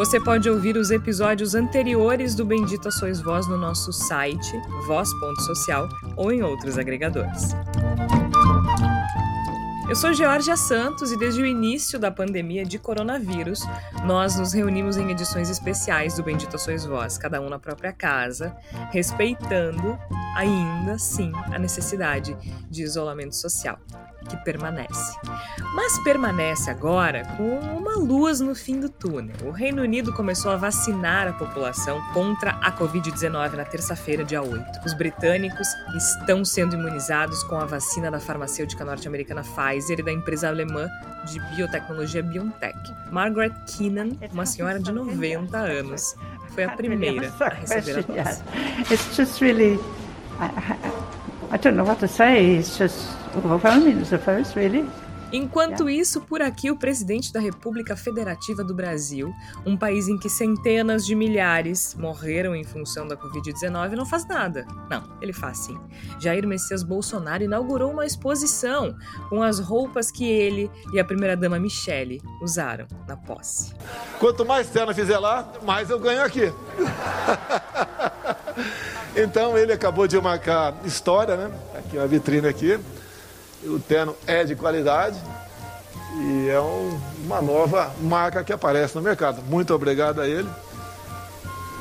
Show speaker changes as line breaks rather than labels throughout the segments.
Você pode ouvir os episódios anteriores do Bendita Sois Voz no nosso site, voz.social, ou em outros agregadores. Eu sou Georgia Santos e desde o início da pandemia de coronavírus, nós nos reunimos em edições especiais do Bendita Sois Voz, cada um na própria casa, respeitando ainda sim a necessidade de isolamento social que permanece. Mas permanece agora com uma luz no fim do túnel. O Reino Unido começou a vacinar a população contra a Covid-19 na terça-feira, dia 8. Os britânicos estão sendo imunizados com a vacina da farmacêutica norte-americana Pfizer e da empresa alemã de biotecnologia BioNTech. Margaret Keenan, uma senhora de 90 anos, foi a primeira a receber a dose. It's just really I don't know what to say. It's just overwhelming. The first, really. Enquanto isso, por aqui, o presidente da República Federativa do Brasil, um país em que centenas de milhares morreram em função da Covid-19, não faz nada. Não, ele faz sim. Jair Messias Bolsonaro inaugurou uma exposição com as roupas que ele e a primeira-dama Michele usaram na posse.
Quanto mais cena fizer lá, mais eu ganho aqui. então ele acabou de marcar história, né? Aqui uma vitrine aqui o terno é de qualidade e é um, uma nova marca que aparece no mercado. Muito obrigado a ele.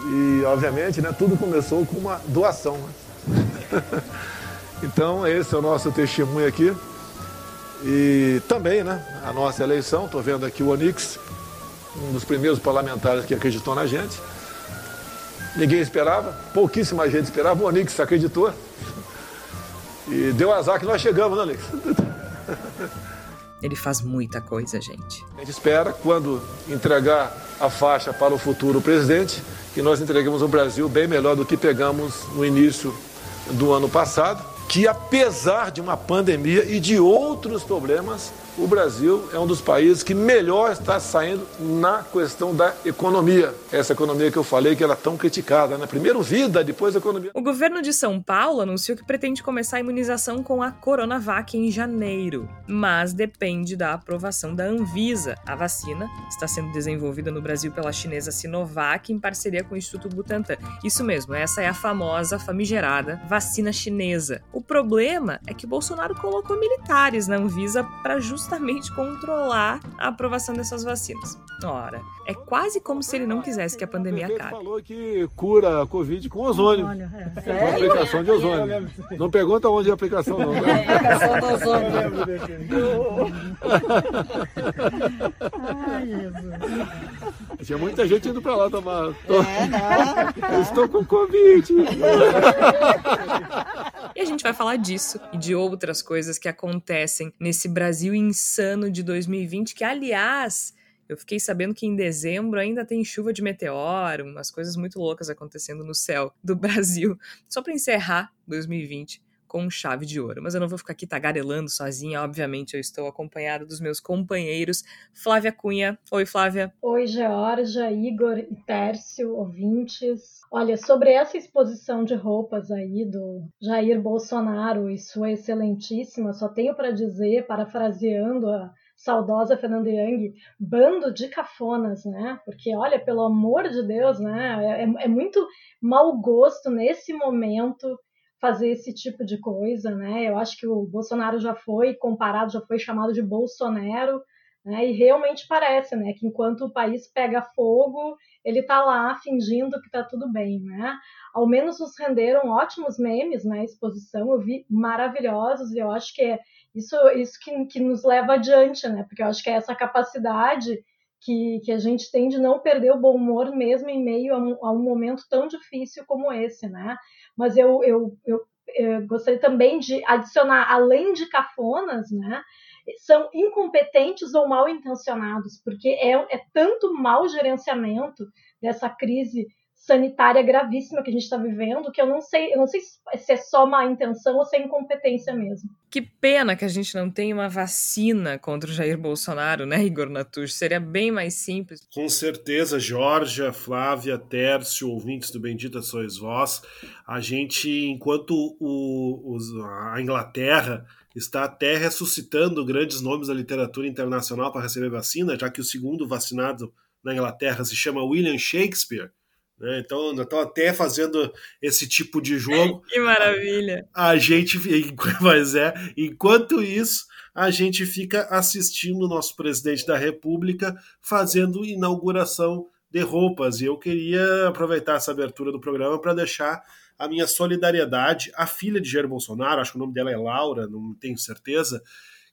E, obviamente, né, tudo começou com uma doação. Né? então, esse é o nosso testemunho aqui. E também, né, a nossa eleição, estou vendo aqui o Onix, um dos primeiros parlamentares que acreditou na gente. Ninguém esperava, pouquíssima gente esperava, o Onix acreditou. E deu azar que nós chegamos, né, Alex?
Ele faz muita coisa, gente.
A gente espera, quando entregar a faixa para o futuro presidente, que nós entreguemos o Brasil bem melhor do que pegamos no início do ano passado, que apesar de uma pandemia e de outros problemas, o Brasil é um dos países que melhor está saindo na questão da economia. Essa economia que eu falei que ela é tão criticada, né? Primeiro vida, depois economia.
O governo de São Paulo anunciou que pretende começar a imunização com a Coronavac em janeiro, mas depende da aprovação da Anvisa. A vacina está sendo desenvolvida no Brasil pela chinesa Sinovac em parceria com o Instituto Butantan. Isso mesmo, essa é a famosa, famigerada vacina chinesa. O problema é que Bolsonaro colocou militares na Anvisa para justamente justamente controlar a aprovação dessas vacinas. Ora, é quase como se ele não quisesse que a pandemia acabe.
Ele falou que cura a Covid com ozônio. ozônio é. Com aplicação de ozônio. Não pergunta onde é a aplicação, não. Né? É, aplicação do ozônio. Ai, Jesus. Tinha muita gente indo pra lá tomar. É, Estou com Covid.
E a gente vai falar disso e de outras coisas que acontecem nesse Brasil insano de 2020, que, aliás, eu fiquei sabendo que em dezembro ainda tem chuva de meteoro, umas coisas muito loucas acontecendo no céu do Brasil. Só para encerrar 2020 com chave de ouro. Mas eu não vou ficar aqui tagarelando sozinha, obviamente eu estou acompanhada dos meus companheiros. Flávia Cunha. Oi, Flávia.
Oi, Georgia, Igor e Tércio, ouvintes. Olha, sobre essa exposição de roupas aí do Jair Bolsonaro e sua excelentíssima, só tenho para dizer, parafraseando a saudosa Fernanda Young, bando de cafonas, né? Porque, olha, pelo amor de Deus, né? É, é muito mau gosto nesse momento fazer esse tipo de coisa, né? Eu acho que o Bolsonaro já foi comparado, já foi chamado de Bolsonaro, né? E realmente parece, né, que enquanto o país pega fogo, ele está lá fingindo que está tudo bem, né? Ao menos nos renderam ótimos memes na exposição, eu vi maravilhosos e eu acho que é isso, isso que, que nos leva adiante, né? Porque eu acho que é essa capacidade que, que a gente tem de não perder o bom humor mesmo em meio a um, a um momento tão difícil como esse, né? Mas eu, eu, eu, eu gostaria também de adicionar, além de cafonas, né? são incompetentes ou mal intencionados, porque é, é tanto mau gerenciamento dessa crise sanitária gravíssima que a gente está vivendo, que eu não sei, eu não sei se é só má intenção ou se é incompetência mesmo.
Que pena que a gente não tem uma vacina contra o Jair Bolsonaro, né, Igor Natush? Seria bem mais simples.
Com certeza, Georgia, Flávia, Tércio, ouvintes do Bendita Sois Vós, a gente, enquanto o, a Inglaterra está até ressuscitando grandes nomes da literatura internacional para receber vacina, já que o segundo vacinado na Inglaterra se chama William Shakespeare, né? Então, estão até fazendo esse tipo de jogo.
Que maravilha!
A, a gente, mas é, enquanto isso, a gente fica assistindo o nosso presidente da República fazendo inauguração de roupas. E eu queria aproveitar essa abertura do programa para deixar a minha solidariedade à filha de Jair Bolsonaro, acho que o nome dela é Laura, não tenho certeza,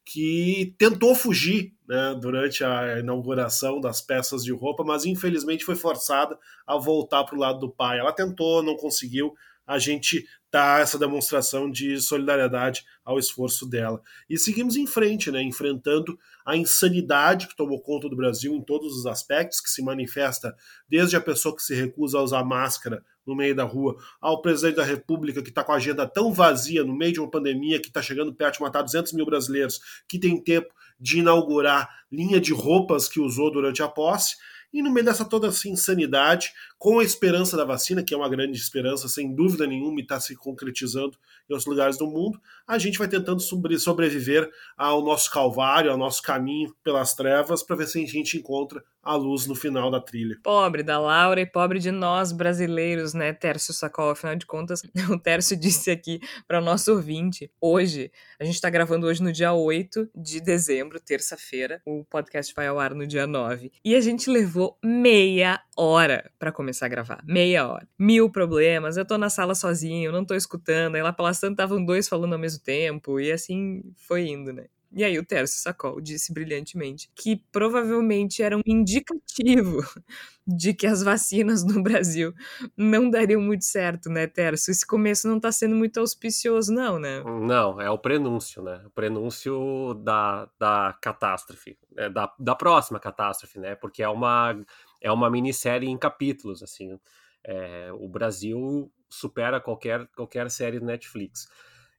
que tentou fugir né, durante a inauguração das peças de roupa, mas infelizmente foi forçada a voltar para o lado do pai. Ela tentou, não conseguiu. A gente dá essa demonstração de solidariedade ao esforço dela. E seguimos em frente, né, enfrentando a insanidade que tomou conta do Brasil em todos os aspectos, que se manifesta desde a pessoa que se recusa a usar máscara no meio da rua, ao presidente da República que está com a agenda tão vazia no meio de uma pandemia que está chegando perto de matar 200 mil brasileiros, que tem tempo de inaugurar linha de roupas que usou durante a posse, e no meio dessa toda essa insanidade, com a esperança da vacina, que é uma grande esperança, sem dúvida nenhuma, e está se concretizando em outros lugares do mundo, a gente vai tentando sobreviver ao nosso calvário, ao nosso caminho pelas trevas, para ver se a gente encontra a luz no final da trilha.
Pobre da Laura e pobre de nós brasileiros, né, Tércio Sacol? Afinal de contas, o Tércio disse aqui para o nosso ouvinte, hoje, a gente está gravando hoje no dia 8 de dezembro, terça-feira, o podcast vai ao ar no dia 9, e a gente levou meia hora para começar a gravar, meia hora. Mil problemas, eu tô na sala sozinho, não tô escutando, aí lá pelas tantas estavam dois falando ao mesmo tempo, e assim foi indo, né? E aí o Tércio Sacol disse brilhantemente que provavelmente era um indicativo de que as vacinas no Brasil não dariam muito certo, né, Tércio? Esse começo não está sendo muito auspicioso, não, né?
Não, é o prenúncio, né? O prenúncio da, da catástrofe, é, da, da próxima catástrofe, né? Porque é uma, é uma minissérie em capítulos, assim. É, o Brasil supera qualquer, qualquer série do Netflix.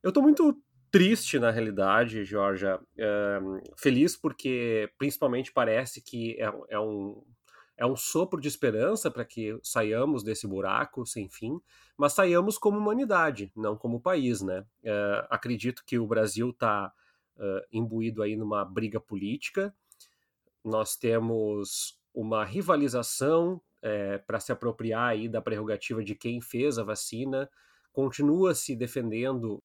Eu estou muito triste na realidade, Georgia. É, feliz porque principalmente parece que é, é, um, é um sopro de esperança para que saiamos desse buraco sem fim, mas saiamos como humanidade, não como país, né? É, acredito que o Brasil está uh, imbuído aí numa briga política. Nós temos uma rivalização é, para se apropriar aí da prerrogativa de quem fez a vacina, continua se defendendo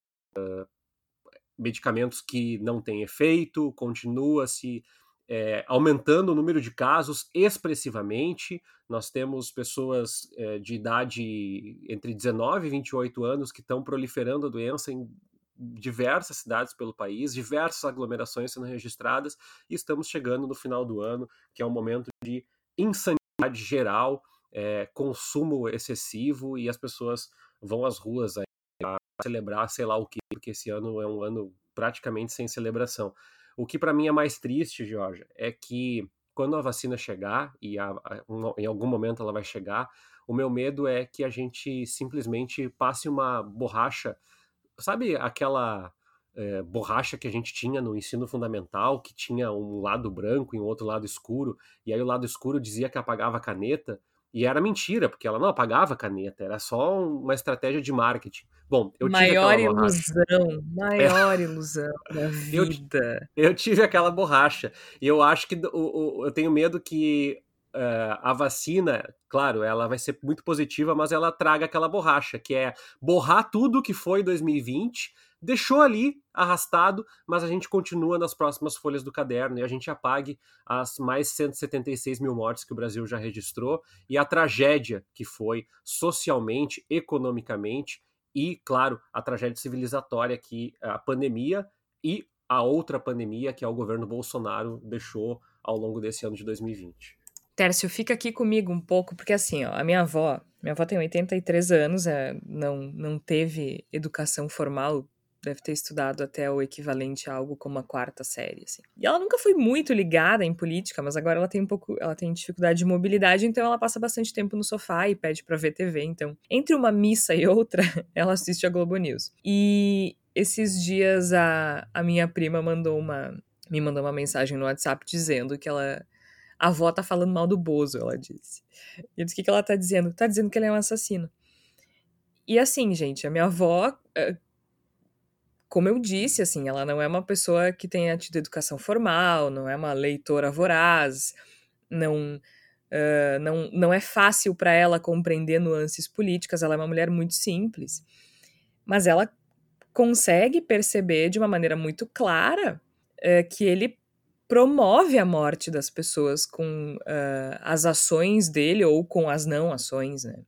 medicamentos que não têm efeito, continua se é, aumentando o número de casos expressivamente. Nós temos pessoas é, de idade entre 19 e 28 anos que estão proliferando a doença em diversas cidades pelo país, diversas aglomerações sendo registradas, e estamos chegando no final do ano, que é um momento de insanidade geral, é, consumo excessivo, e as pessoas vão às ruas aí celebrar sei lá o que, porque esse ano é um ano praticamente sem celebração. O que para mim é mais triste, Jorge, é que quando a vacina chegar, e a, a, um, em algum momento ela vai chegar, o meu medo é que a gente simplesmente passe uma borracha, sabe aquela é, borracha que a gente tinha no ensino fundamental, que tinha um lado branco e um outro lado escuro, e aí o lado escuro dizia que apagava a caneta, e era mentira, porque ela não apagava a caneta, era só uma estratégia de marketing. Bom, eu
maior
tive
ilusão, maior é. ilusão da vida.
Eu, eu, tive aquela borracha. E eu acho que o, o, eu tenho medo que uh, a vacina, claro, ela vai ser muito positiva, mas ela traga aquela borracha, que é borrar tudo que foi 2020 deixou ali arrastado, mas a gente continua nas próximas folhas do caderno e a gente apague as mais 176 mil mortes que o Brasil já registrou e a tragédia que foi socialmente, economicamente e, claro, a tragédia civilizatória que a pandemia e a outra pandemia que é o governo Bolsonaro deixou ao longo desse ano de 2020.
Tércio, fica aqui comigo um pouco, porque assim, ó, a minha avó, minha avó tem 83 anos, é, não, não teve educação formal deve ter estudado até o equivalente a algo como a quarta série, assim. E ela nunca foi muito ligada em política, mas agora ela tem um pouco, ela tem dificuldade de mobilidade, então ela passa bastante tempo no sofá e pede para ver TV, então, entre uma missa e outra, ela assiste a Globo News. E esses dias a, a minha prima mandou uma me mandou uma mensagem no WhatsApp dizendo que ela a avó tá falando mal do Bozo, ela disse. E eu disse: o que, que ela tá dizendo? Tá dizendo que ele é um assassino. E assim, gente, a minha avó, eh, como eu disse, assim, ela não é uma pessoa que tenha tido educação formal, não é uma leitora voraz, não. Uh, não, não é fácil para ela compreender nuances políticas, ela é uma mulher muito simples. Mas ela consegue perceber de uma maneira muito clara uh, que ele promove a morte das pessoas com uh, as ações dele ou com as não ações, né?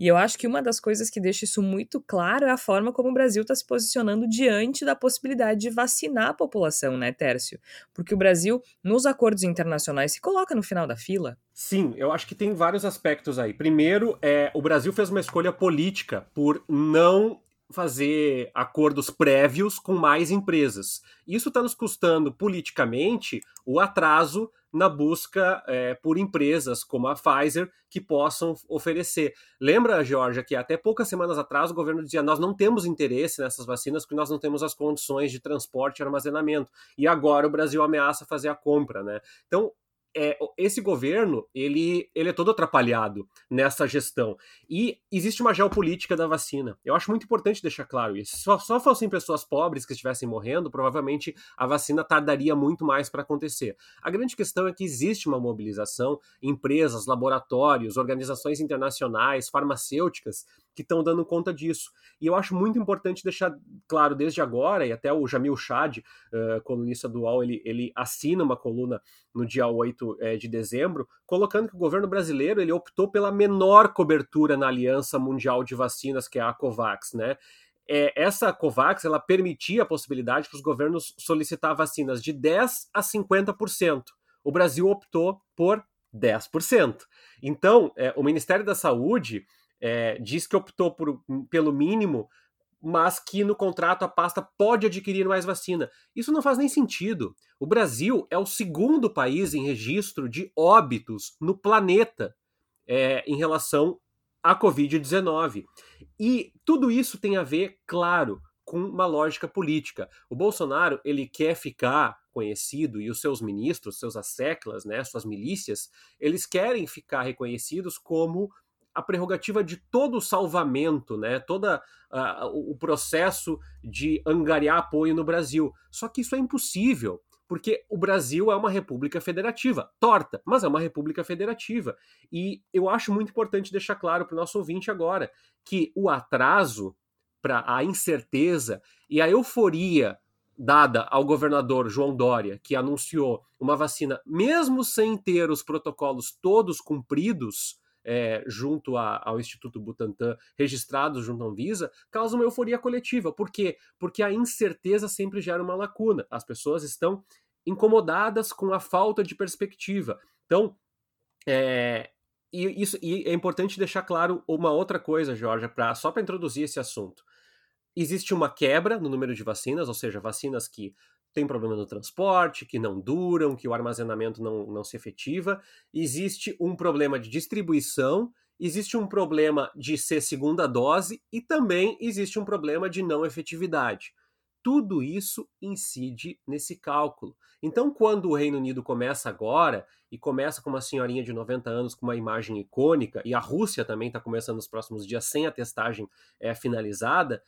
E eu acho que uma das coisas que deixa isso muito claro é a forma como o Brasil está se posicionando diante da possibilidade de vacinar a população, né, Tércio? Porque o Brasil, nos acordos internacionais, se coloca no final da fila.
Sim, eu acho que tem vários aspectos aí. Primeiro, é, o Brasil fez uma escolha política por não fazer acordos prévios com mais empresas. Isso está nos custando politicamente o atraso na busca é, por empresas como a Pfizer que possam oferecer. Lembra, Georgia, que até poucas semanas atrás o governo dizia nós não temos interesse nessas vacinas porque nós não temos as condições de transporte e armazenamento. E agora o Brasil ameaça fazer a compra, né? Então é, esse governo ele, ele é todo atrapalhado nessa gestão. E existe uma geopolítica da vacina. Eu acho muito importante deixar claro isso. Se só, só fossem pessoas pobres que estivessem morrendo, provavelmente a vacina tardaria muito mais para acontecer. A grande questão é que existe uma mobilização, empresas, laboratórios, organizações internacionais, farmacêuticas que estão dando conta disso. E eu acho muito importante deixar claro desde agora, e até o Jamil Chad, uh, colunista do UOL, ele, ele assina uma coluna no dia 8 é, de dezembro, colocando que o governo brasileiro ele optou pela menor cobertura na Aliança Mundial de Vacinas, que é a COVAX, né? É, essa COVAX ela permitia a possibilidade para os governos solicitar vacinas de 10% a 50%. O Brasil optou por 10%. Então, é, o Ministério da Saúde é, diz que optou por, pelo mínimo, mas que no contrato a pasta pode adquirir mais vacina. Isso não faz nem sentido. O Brasil é o segundo país em registro de óbitos no planeta é, em relação à Covid-19. E tudo isso tem a ver, claro, com uma lógica política. O Bolsonaro ele quer ficar conhecido e os seus ministros, seus asseclas, né, suas milícias, eles querem ficar reconhecidos como a prerrogativa de todo o salvamento, né? todo uh, o processo de angariar apoio no Brasil. Só que isso é impossível, porque o Brasil é uma república federativa, torta, mas é uma república federativa. E eu acho muito importante deixar claro para o nosso ouvinte agora que o atraso, para a incerteza e a euforia dada ao governador João Dória, que anunciou uma vacina, mesmo sem ter os protocolos todos cumpridos, é, junto a, ao Instituto Butantan, registrados junto à Anvisa, causa uma euforia coletiva. Por quê? Porque a incerteza sempre gera uma lacuna. As pessoas estão incomodadas com a falta de perspectiva. Então, é, e, isso, e é importante deixar claro uma outra coisa, Jorge, pra, só para introduzir esse assunto. Existe uma quebra no número de vacinas, ou seja, vacinas que tem problema no transporte, que não duram, que o armazenamento não, não se efetiva. Existe um problema de distribuição, existe um problema de ser segunda dose e também existe um problema de não efetividade. Tudo isso incide nesse cálculo. Então, quando o Reino Unido começa agora, e começa com uma senhorinha de 90 anos com uma imagem icônica, e a Rússia também está começando nos próximos dias sem a testagem é, finalizada,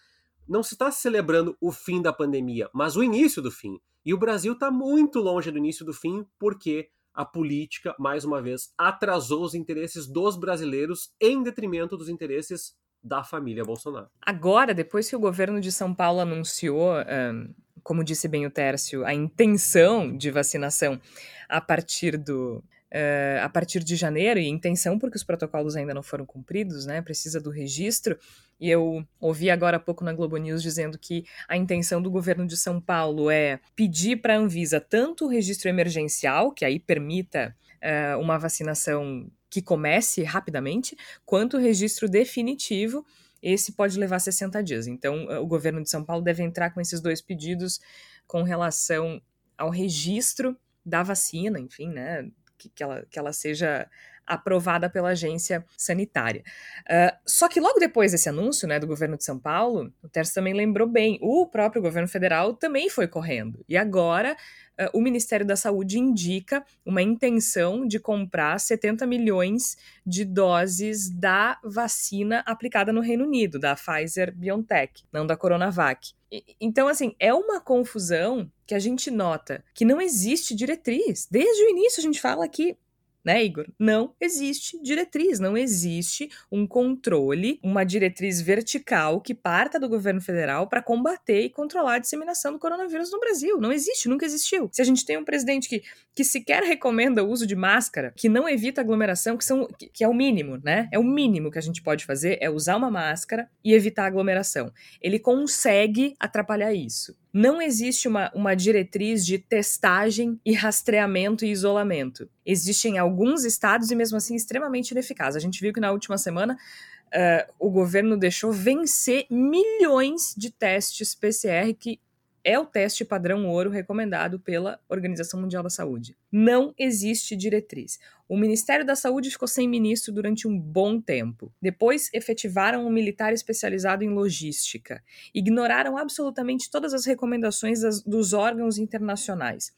não se está celebrando o fim da pandemia, mas o início do fim. E o Brasil está muito longe do início do fim, porque a política, mais uma vez, atrasou os interesses dos brasileiros em detrimento dos interesses da família Bolsonaro.
Agora, depois que o governo de São Paulo anunciou, um, como disse bem o Tércio, a intenção de vacinação a partir do, uh, a partir de janeiro, e intenção porque os protocolos ainda não foram cumpridos, né? Precisa do registro. E eu ouvi agora há pouco na Globo News dizendo que a intenção do governo de São Paulo é pedir para a Anvisa tanto o registro emergencial, que aí permita uh, uma vacinação que comece rapidamente, quanto o registro definitivo esse pode levar 60 dias. Então, o governo de São Paulo deve entrar com esses dois pedidos com relação ao registro da vacina, enfim, né? Que, que, ela, que ela seja aprovada pela agência sanitária. Uh, só que logo depois desse anúncio né, do governo de São Paulo, o Terço também lembrou bem, o próprio governo federal também foi correndo. E agora uh, o Ministério da Saúde indica uma intenção de comprar 70 milhões de doses da vacina aplicada no Reino Unido, da Pfizer BioNTech, não da Coronavac. Então, assim, é uma confusão que a gente nota que não existe diretriz. Desde o início a gente fala que né, Igor? Não existe diretriz, não existe um controle, uma diretriz vertical que parta do governo federal para combater e controlar a disseminação do coronavírus no Brasil. Não existe, nunca existiu. Se a gente tem um presidente que, que sequer recomenda o uso de máscara, que não evita aglomeração, que, são, que, que é o mínimo, né? É o mínimo que a gente pode fazer, é usar uma máscara e evitar aglomeração. Ele consegue atrapalhar isso não existe uma, uma diretriz de testagem e rastreamento e isolamento. Existem alguns estados e, mesmo assim, extremamente ineficaz. A gente viu que na última semana uh, o governo deixou vencer milhões de testes PCR que é o teste padrão ouro recomendado pela Organização Mundial da Saúde. Não existe diretriz. O Ministério da Saúde ficou sem ministro durante um bom tempo. Depois efetivaram um militar especializado em logística. Ignoraram absolutamente todas as recomendações das, dos órgãos internacionais.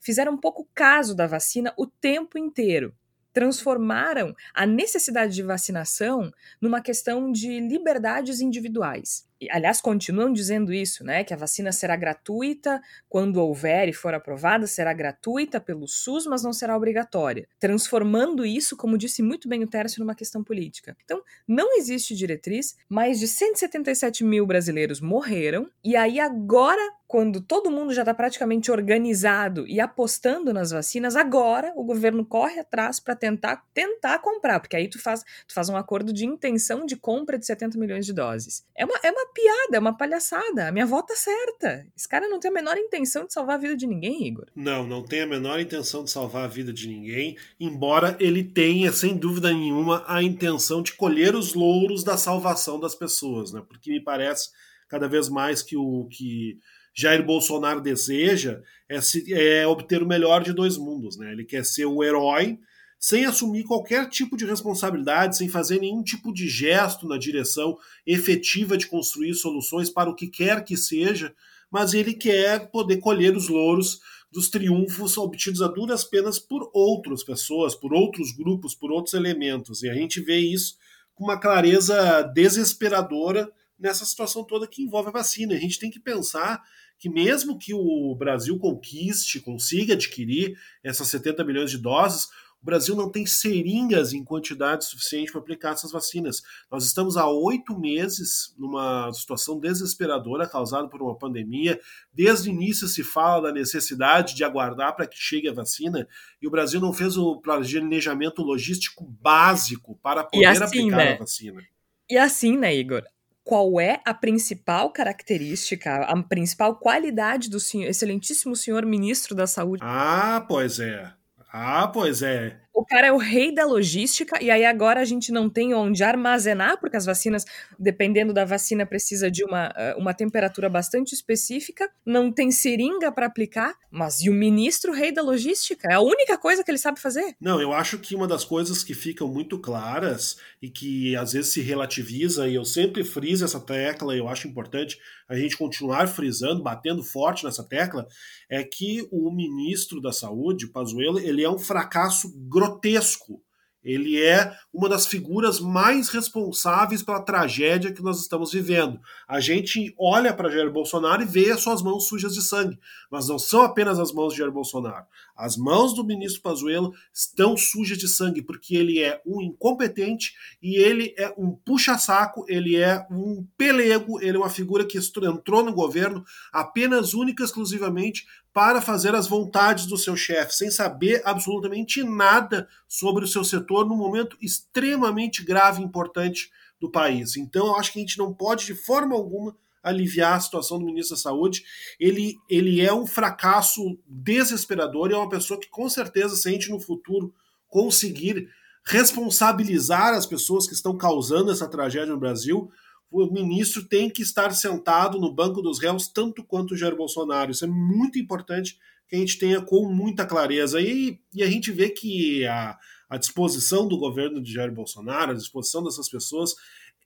Fizeram pouco caso da vacina o tempo inteiro transformaram a necessidade de vacinação numa questão de liberdades individuais aliás, continuam dizendo isso, né? Que a vacina será gratuita quando houver e for aprovada, será gratuita pelo SUS, mas não será obrigatória. Transformando isso, como disse muito bem o Tércio, numa questão política. Então, não existe diretriz, mais de 177 mil brasileiros morreram, e aí agora quando todo mundo já está praticamente organizado e apostando nas vacinas, agora o governo corre atrás para tentar tentar comprar, porque aí tu faz, tu faz um acordo de intenção de compra de 70 milhões de doses. É uma, é uma piada, é uma palhaçada. A minha avó tá certa. Esse cara não tem a menor intenção de salvar a vida de ninguém, Igor.
Não, não tem a menor intenção de salvar a vida de ninguém, embora ele tenha, sem dúvida nenhuma, a intenção de colher os louros da salvação das pessoas, né? Porque me parece cada vez mais que o que Jair Bolsonaro deseja é, se, é obter o melhor de dois mundos, né? Ele quer ser o herói sem assumir qualquer tipo de responsabilidade, sem fazer nenhum tipo de gesto na direção efetiva de construir soluções para o que quer que seja, mas ele quer poder colher os louros dos triunfos obtidos a duras penas por outras pessoas, por outros grupos, por outros elementos. E a gente vê isso com uma clareza desesperadora nessa situação toda que envolve a vacina. A gente tem que pensar que mesmo que o Brasil conquiste, consiga adquirir essas 70 milhões de doses, o Brasil não tem seringas em quantidade suficiente para aplicar essas vacinas. Nós estamos há oito meses numa situação desesperadora causada por uma pandemia. Desde o início se fala da necessidade de aguardar para que chegue a vacina e o Brasil não fez o planejamento logístico básico para poder assim, aplicar né? a vacina.
E assim, né, Igor? qual é a principal característica, a principal qualidade do senhor, excelentíssimo senhor ministro da Saúde?
Ah, pois é. Ah, pois é.
O cara é o rei da logística, e aí agora a gente não tem onde armazenar, porque as vacinas, dependendo da vacina, precisa de uma, eh, uma temperatura bastante específica, não tem seringa para aplicar, mas e o ministro rei da logística? É a única coisa que ele sabe fazer.
Não, eu acho que uma das coisas que ficam muito claras e que às vezes se relativiza, e eu sempre friso essa tecla, eu acho importante a gente continuar frisando, batendo forte nessa tecla, é que o ministro da Saúde, Pazuello, ele é um fracasso grotesco grotesco. Ele é uma das figuras mais responsáveis pela tragédia que nós estamos vivendo. A gente olha para Jair Bolsonaro e vê as suas mãos sujas de sangue, mas não são apenas as mãos de Jair Bolsonaro. As mãos do ministro Pazuello estão sujas de sangue porque ele é um incompetente e ele é um puxa-saco, ele é um pelego, ele é uma figura que entrou no governo apenas única e exclusivamente para fazer as vontades do seu chefe, sem saber absolutamente nada sobre o seu setor num momento extremamente grave e importante do país. Então, eu acho que a gente não pode, de forma alguma, aliviar a situação do ministro da Saúde. Ele, ele é um fracasso desesperador e é uma pessoa que, com certeza, se a gente no futuro conseguir responsabilizar as pessoas que estão causando essa tragédia no Brasil, o ministro tem que estar sentado no banco dos réus tanto quanto o Jair Bolsonaro. Isso é muito importante que a gente tenha com muita clareza. E, e a gente vê que a, a disposição do governo de Jair Bolsonaro, a disposição dessas pessoas,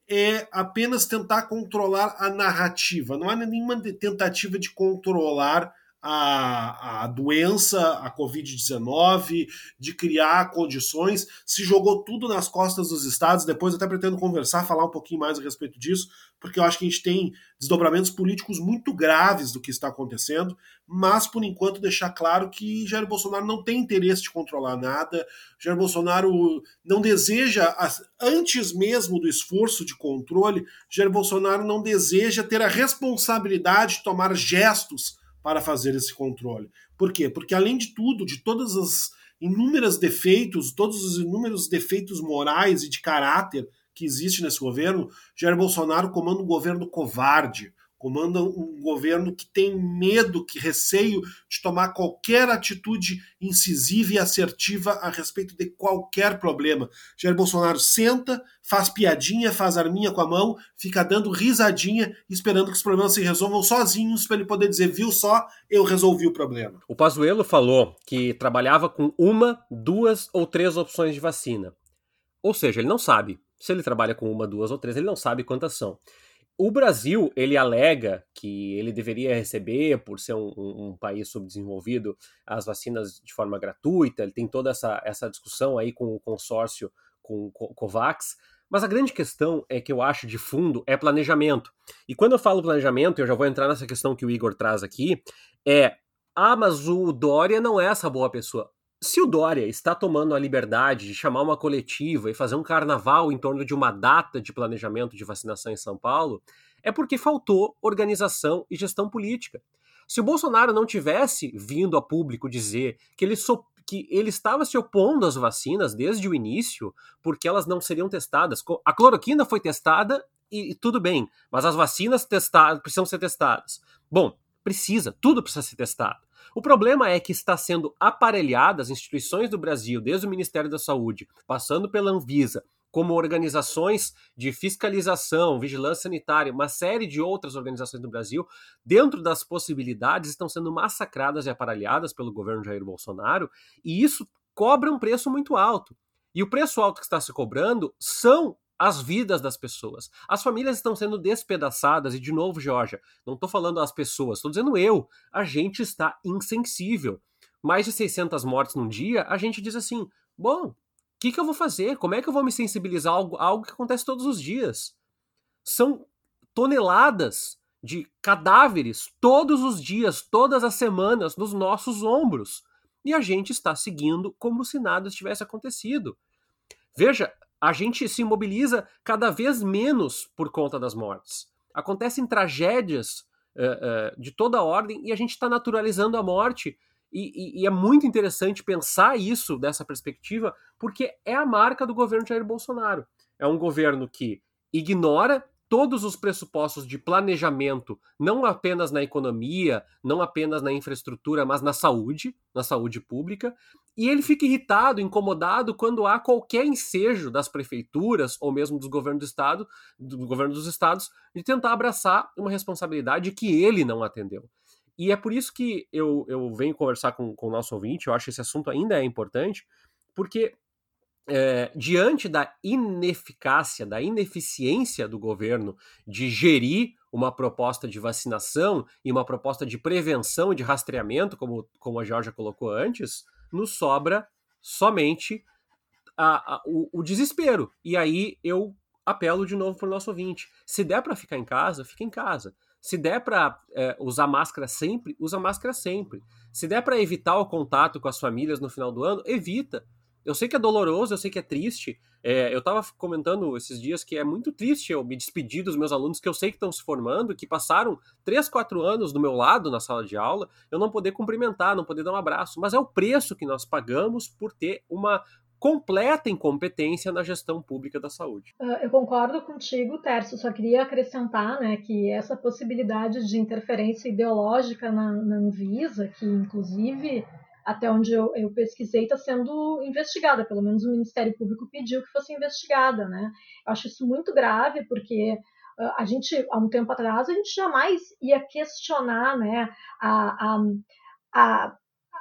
é apenas tentar controlar a narrativa. Não há nenhuma tentativa de controlar a, a doença, a Covid-19, de criar condições, se jogou tudo nas costas dos estados. Depois, até pretendo conversar, falar um pouquinho mais a respeito disso, porque eu acho que a gente tem desdobramentos políticos muito graves do que está acontecendo, mas, por enquanto, deixar claro que Jair Bolsonaro não tem interesse de controlar nada, Jair Bolsonaro não deseja, antes mesmo do esforço de controle, Jair Bolsonaro não deseja ter a responsabilidade de tomar gestos para fazer esse controle. Por quê? Porque além de tudo, de todas as inúmeros defeitos, todos os inúmeros defeitos morais e de caráter que existe nesse governo, Jair Bolsonaro comanda um governo covarde, comanda um governo que tem medo, que receio de tomar qualquer atitude incisiva e assertiva a respeito de qualquer problema. Jair Bolsonaro senta, faz piadinha, faz arminha com a mão, fica dando risadinha, esperando que os problemas se resolvam sozinhos para ele poder dizer, viu só, eu resolvi o problema.
O Pazuello falou que trabalhava com uma, duas ou três opções de vacina. Ou seja, ele não sabe. Se ele trabalha com uma, duas ou três, ele não sabe quantas são. O Brasil, ele alega que ele deveria receber, por ser um, um, país subdesenvolvido, as vacinas de forma gratuita, ele tem toda essa, essa discussão aí com o consórcio, com o COVAX, mas a grande questão é que eu acho de fundo é planejamento. E quando eu falo planejamento, eu já vou entrar nessa questão que o Igor traz aqui, é, ah, mas o Dória não é essa boa pessoa. Se o Dória está tomando a liberdade de chamar uma coletiva e fazer um carnaval em torno de uma data de planejamento de vacinação em São Paulo, é porque faltou organização e gestão política. Se o Bolsonaro não tivesse vindo a público dizer que ele, so, que ele estava se opondo às vacinas desde o início, porque elas não seriam testadas, a cloroquina foi testada e, tudo bem, mas as vacinas testadas precisam ser testadas. Bom, precisa, tudo precisa ser testado. O problema é que está sendo aparelhada as instituições do Brasil, desde o Ministério da Saúde, passando pela Anvisa, como organizações de fiscalização, vigilância sanitária, uma série de outras organizações do Brasil, dentro das possibilidades, estão sendo massacradas e aparelhadas pelo governo Jair Bolsonaro, e isso cobra um preço muito alto. E o preço alto que está se cobrando são as vidas das pessoas. As famílias estão sendo despedaçadas, e de novo, Georgia, não estou falando as pessoas, estou dizendo eu. A gente está insensível. Mais de 600 mortes num dia, a gente diz assim: bom, o que, que eu vou fazer? Como é que eu vou me sensibilizar a algo, a algo que acontece todos os dias? São toneladas de cadáveres todos os dias, todas as semanas, nos nossos ombros. E a gente está seguindo como se nada tivesse acontecido. Veja, a gente se mobiliza cada vez menos por conta das mortes. Acontecem tragédias uh, uh, de toda ordem e a gente está naturalizando a morte. E, e, e, é muito interessante pensar isso dessa perspectiva, porque é a marca do governo Jair Bolsonaro. É um governo que ignora todos os pressupostos de planejamento, não apenas na economia, não apenas na infraestrutura, mas na saúde, na saúde pública, e ele fica irritado, incomodado quando há qualquer ensejo das prefeituras ou mesmo dos governos do estado, do governo dos estados, de tentar abraçar uma responsabilidade que ele não atendeu. E é por isso que eu, eu venho conversar com, com o nosso ouvinte, eu acho que esse assunto ainda é importante, porque é, diante da ineficácia, da ineficiência do governo de gerir uma proposta de vacinação e uma proposta de prevenção e de rastreamento, como, como a Georgia colocou antes, nos sobra somente a, a, o, o, desespero. E aí eu apelo de novo para o nosso ouvinte: se der para ficar em casa, fica em casa. Se der para é, usar máscara sempre, usa máscara sempre. Se der para evitar o contato com as famílias no final do ano, evita eu sei que é doloroso, eu sei que é triste. É, eu estava comentando esses dias que é muito triste eu me despedir dos meus alunos que eu sei que estão se formando, que passaram 3, 4 anos do meu lado na sala de aula, eu não poder cumprimentar, não poder dar um abraço. Mas é o preço que nós pagamos por ter uma completa incompetência na gestão pública da saúde.
Uh, eu concordo contigo, Tércio, só queria acrescentar né, que essa possibilidade de interferência ideológica na, na Anvisa, que inclusive até onde eu, eu pesquisei, está sendo investigada. Pelo menos o Ministério Público pediu que fosse investigada, né? Eu acho isso muito grave, porque a gente, há um tempo atrás, a gente jamais ia questionar né, a, a, a,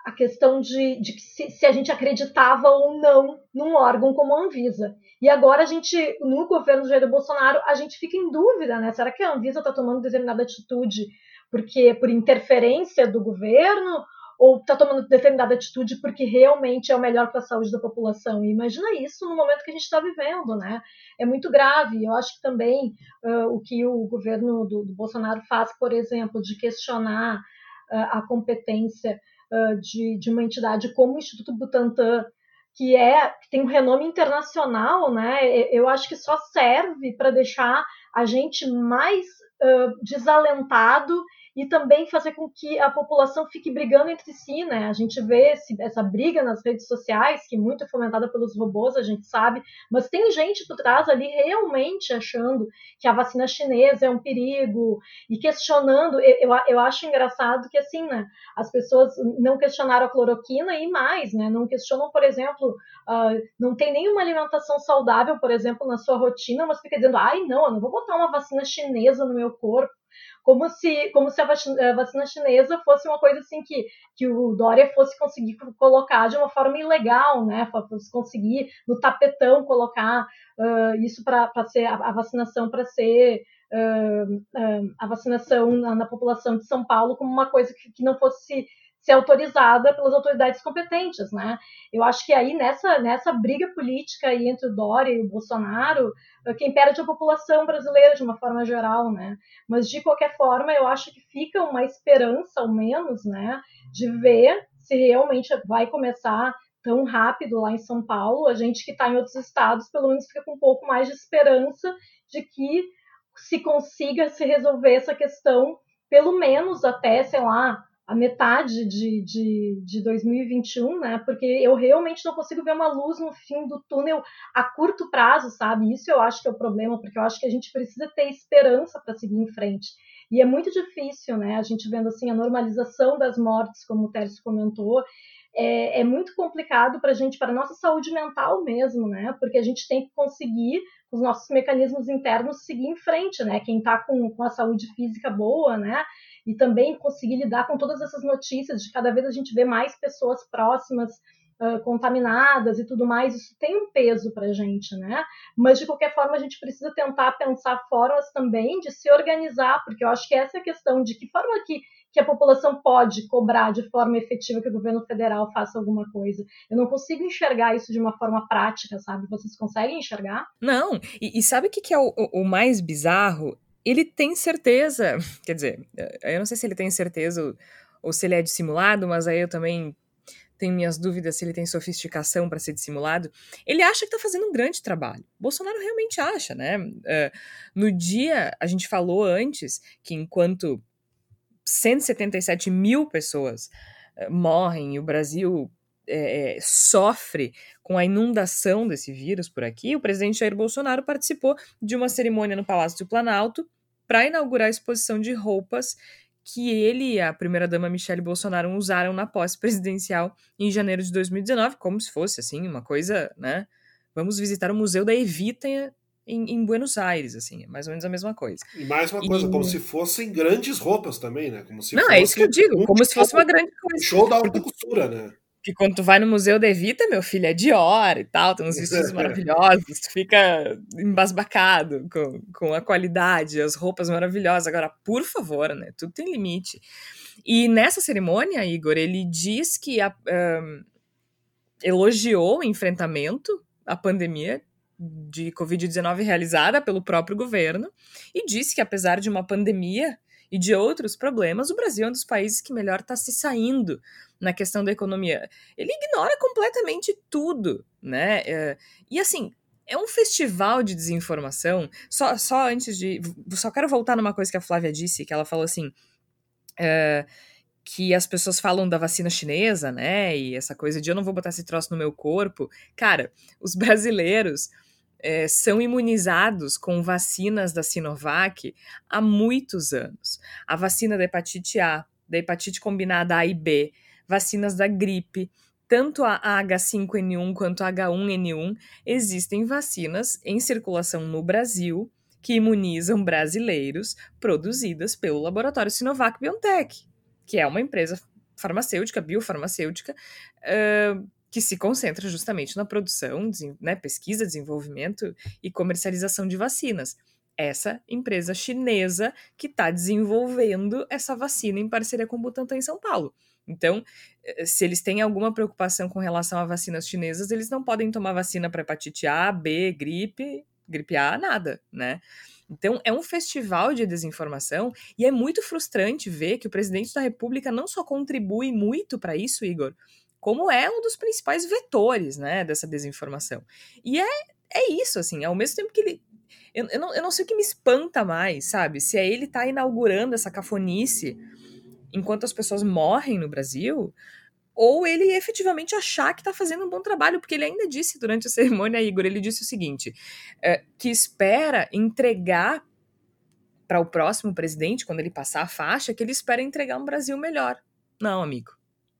a questão de, de se, se, a gente acreditava ou não num órgão como a Anvisa. E agora a gente, no governo do Jair Bolsonaro, a gente fica em dúvida, né? Será que a Anvisa está tomando determinada atitude porque por interferência do governo ou está tomando determinada atitude porque realmente é o melhor para a saúde da população. E imagina isso no momento que a gente está vivendo, né? É muito grave. Eu acho que também uh, o que o governo do, do, Bolsonaro faz, por exemplo, de questionar uh, a competência uh, de, de uma entidade como o Instituto Butantan, que é que tem um renome internacional, né? Eu acho que só serve para deixar a gente mais desalentado e também fazer com que a população fique brigando entre si, né? A gente vê esse, essa briga nas redes sociais, que muito é fomentada pelos robôs, a gente sabe, mas tem gente por trás ali realmente achando que a vacina chinesa é um perigo e questionando. Eu, eu, eu acho engraçado que, assim, né? As pessoas não questionaram a cloroquina e mais, né? Não questionam, por exemplo, uh, não tem nenhuma alimentação saudável, por exemplo, na sua rotina, mas fica dizendo, ai, não, eu não vou botar uma vacina chinesa no meu corpo como se, como se a vacina, chinesa fosse uma coisa assim que, que o Dória fosse conseguir colocar de uma forma ilegal, né? Fosse conseguir no tapetão colocar uh, isso para ser a, a vacinação para ser uh, uh, a vacinação na, na, população de São Paulo como uma coisa que, que não fosse ser autorizada pelas autoridades competentes, né? Eu acho que aí nessa, nessa briga política aí entre o Dória e o Bolsonaro, quem perde é a população brasileira de uma forma geral, né? Mas de qualquer forma, eu acho que fica uma esperança, ao menos, né, de ver se realmente vai começar tão rápido lá em São Paulo. A gente que está em outros estados, pelo menos fica com um pouco mais de esperança de que se consiga se resolver essa questão, pelo menos até, sei lá, a metade de, de, de 2021, né? Porque eu realmente não consigo ver uma luz no fim do túnel a curto prazo, sabe? Isso eu acho que é o problema, porque eu acho que a gente precisa ter esperança para seguir em frente. E é muito difícil, né? A gente vendo assim a normalização das mortes, como o Tércio comentou, é, é muito complicado para a gente, para a nossa saúde mental mesmo, né? Porque a gente tem que conseguir, os nossos mecanismos internos, seguir em frente, né? Quem está com, com a saúde física boa, né? E também conseguir lidar com todas essas notícias de cada vez a gente vê mais pessoas próximas uh, contaminadas e tudo mais, isso tem um peso para a gente, né? Mas de qualquer forma a gente precisa tentar pensar formas também de se organizar, porque eu acho que essa é a questão de que forma que que a população pode cobrar de forma efetiva que o governo federal faça alguma coisa. Eu não consigo enxergar isso de uma forma prática, sabe? Vocês conseguem enxergar?
Não. E, e sabe o que, que é o, o mais bizarro? Ele tem certeza, quer dizer, eh, eu não sei se ele tem certeza ou, se ele é dissimulado, mas aí eu também tenho minhas dúvidas se ele tem sofisticação para ser dissimulado. Ele acha que está fazendo um grande trabalho. Bolsonaro realmente acha, né? Uh, no dia, a gente falou antes que enquanto 177 mil pessoas uh, morrem e o Brasil é, sofre com a inundação desse vírus por aqui, o presidente Jair Bolsonaro participou de uma cerimônia no Palácio do Planalto para inaugurar a exposição de roupas que ele e a primeira-dama Michelle Bolsonaro usaram na posse presidencial em janeiro de 2019, como se fosse, assim, uma coisa, né? Vamos visitar o Museu da Evita em, em Buenos Aires, assim, é mais ou menos a mesma coisa.
E mais uma coisa, e... como se fossem grandes roupas também, né? Como se
Não, é isso que eu digo, um como se fosse uma grande coisa.
Show da alta costura, né?
Que quando tu vai no Museu da Evita, meu filho, é Dior e tal, tem uns vestidos maravilhosos, tu fica embasbacado com, com a qualidade, as roupas maravilhosas. Agora, por favor, né? Tudo tem limite. E nessa cerimônia, Igor, ele diz que a, um, elogiou o enfrentamento à pandemia de Covid-19 realizada pelo próprio governo e disse que, apesar de uma pandemia e de outros problemas, o Brasil é um dos países que melhor está se saindo na questão da economia. Ele ignora completamente tudo, né? É, e assim, é um festival de desinformação. Só, só antes de. Só quero voltar numa coisa que a Flávia disse, que ela falou assim. É, que as pessoas falam da vacina chinesa, né? E essa coisa de eu não vou botar esse troço no meu corpo. Cara, os brasileiros é, são imunizados com vacinas da Sinovac há muitos anos. A vacina da hepatite A, da hepatite combinada A e B, vacinas da gripe, tanto a H5N1 quanto a H1N1, existem vacinas em circulação no Brasil que imunizam brasileiros produzidas pelo laboratório Sinovac BioNTech, que é uma empresa farmacêutica, biofarmacêutica, uh, que se concentra justamente na produção, né, pesquisa, desenvolvimento e comercialização de vacinas. Essa empresa chinesa que está desenvolvendo essa vacina em parceria com o Butantan em São Paulo. Então, eh, se eles têm alguma preocupação com relação a vacinas chinesas, eles não podem tomar vacina para hepatite A, B, gripe, gripe A, nada, né? Então, é um festival de desinformação e é muito frustrante ver que o presidente da República não só contribui muito para isso, Igor, como é um dos principais vetores, né, dessa desinformação. E é, é isso, assim, ao mesmo tempo que ele. Eu, eu, não, eu não sei o que me espanta mais, sabe? Se é ele tá inaugurando essa cafonice enquanto as pessoas morrem no Brasil, ou ele efetivamente achar que está fazendo um bom trabalho, porque ele ainda disse durante a cerimônia, Igor, ele disse o seguinte, é, que espera entregar para o próximo presidente, quando ele passar a faixa, que ele espera entregar um Brasil melhor. Não, amigo.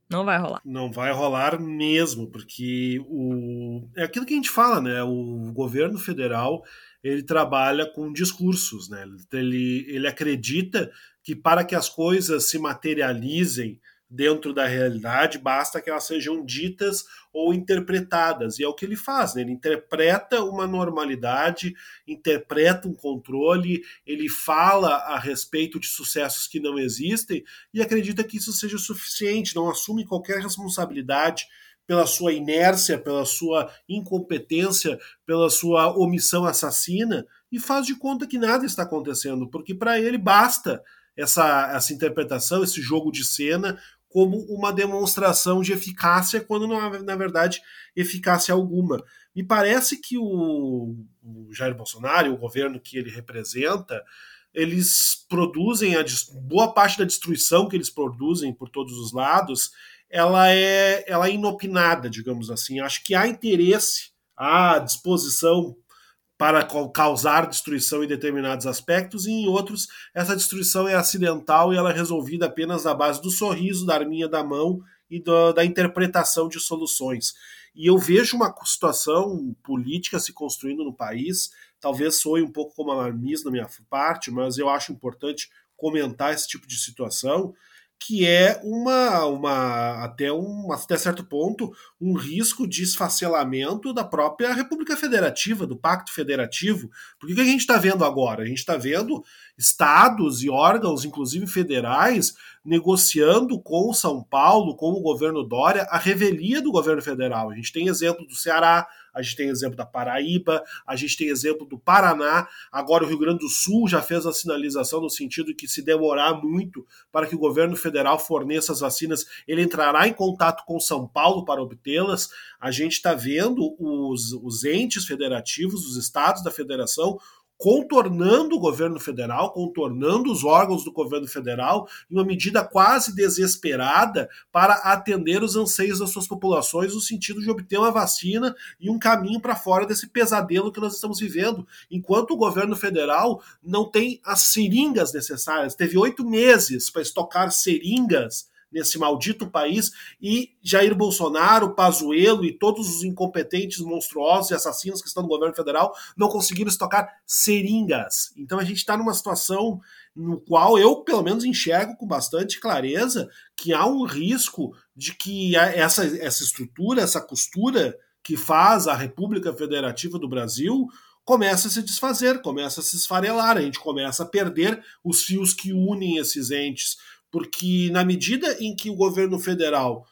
Não vai rolar.
Não vai rolar mesmo, porque o é aquilo que a gente fala, né? O governo federal ele trabalha com discursos, né? Ele, ele acredita que para que as coisas se materializem dentro da realidade, basta que elas sejam ditas ou interpretadas. E é o que ele faz, né? ele interpreta uma normalidade, interpreta um controle, ele fala a respeito de sucessos que não existem e acredita que isso seja suficiente, não assume qualquer responsabilidade pela sua inércia, pela sua incompetência, pela sua omissão assassina e faz de conta que nada está acontecendo, porque para ele basta essa, essa interpretação, esse jogo de cena, como uma demonstração de eficácia, quando não há, na verdade, eficácia alguma. Me parece que o, o Jair Bolsonaro, o governo que ele representa, eles produzem a boa parte da destruição que eles produzem por todos os lados, ela é, ela é inopinada, digamos assim. Acho que há interesse, há disposição para causar destruição em determinados aspectos, e em outros essa destruição é acidental e ela é resolvida apenas na base do sorriso, da arminha da mão e do, da interpretação de soluções. E eu vejo uma situação política se construindo no país, talvez soe um pouco como alarmismo da minha parte, mas eu acho importante comentar esse tipo de situação, que é uma, uma até, um, até certo ponto um risco de esfacelamento da própria República Federativa, do Pacto Federativo. Porque o que a gente está vendo agora? A gente está vendo estados e órgãos, inclusive federais, negociando com São Paulo, com o governo Dória, a revelia do governo federal. A gente tem exemplo do Ceará, a gente tem exemplo da Paraíba, a gente tem exemplo do Paraná, agora o Rio Grande do Sul já fez a sinalização no sentido que se demorar muito para que o governo federal forneça as vacinas, ele entrará em contato com São Paulo para A gente está vendo os, os entes federativos, os estados da federação, contornando o governo federal, contornando os órgãos do governo federal, em uma medida quase desesperada para atender os anseios das suas populações, no sentido de obter uma vacina e um caminho para fora desse pesadelo que nós estamos vivendo. Enquanto o governo federal não tem as seringas necessárias, teve oito meses para estocar seringas nesse maldito país e Jair Bolsonaro, Pazuello e todos os incompetentes, monstruosos e assassinos que estão no governo federal não conseguiram estocar seringas. Então a gente está numa situação no qual eu, pelo menos, enxergo com bastante clareza que há um risco de que essa, essa estrutura, essa costura que faz a República Federativa do Brasil começa a se desfazer, começa a se esfarelar, a gente começa a perder os fios que unem esses entes porque na medida em que o governo federal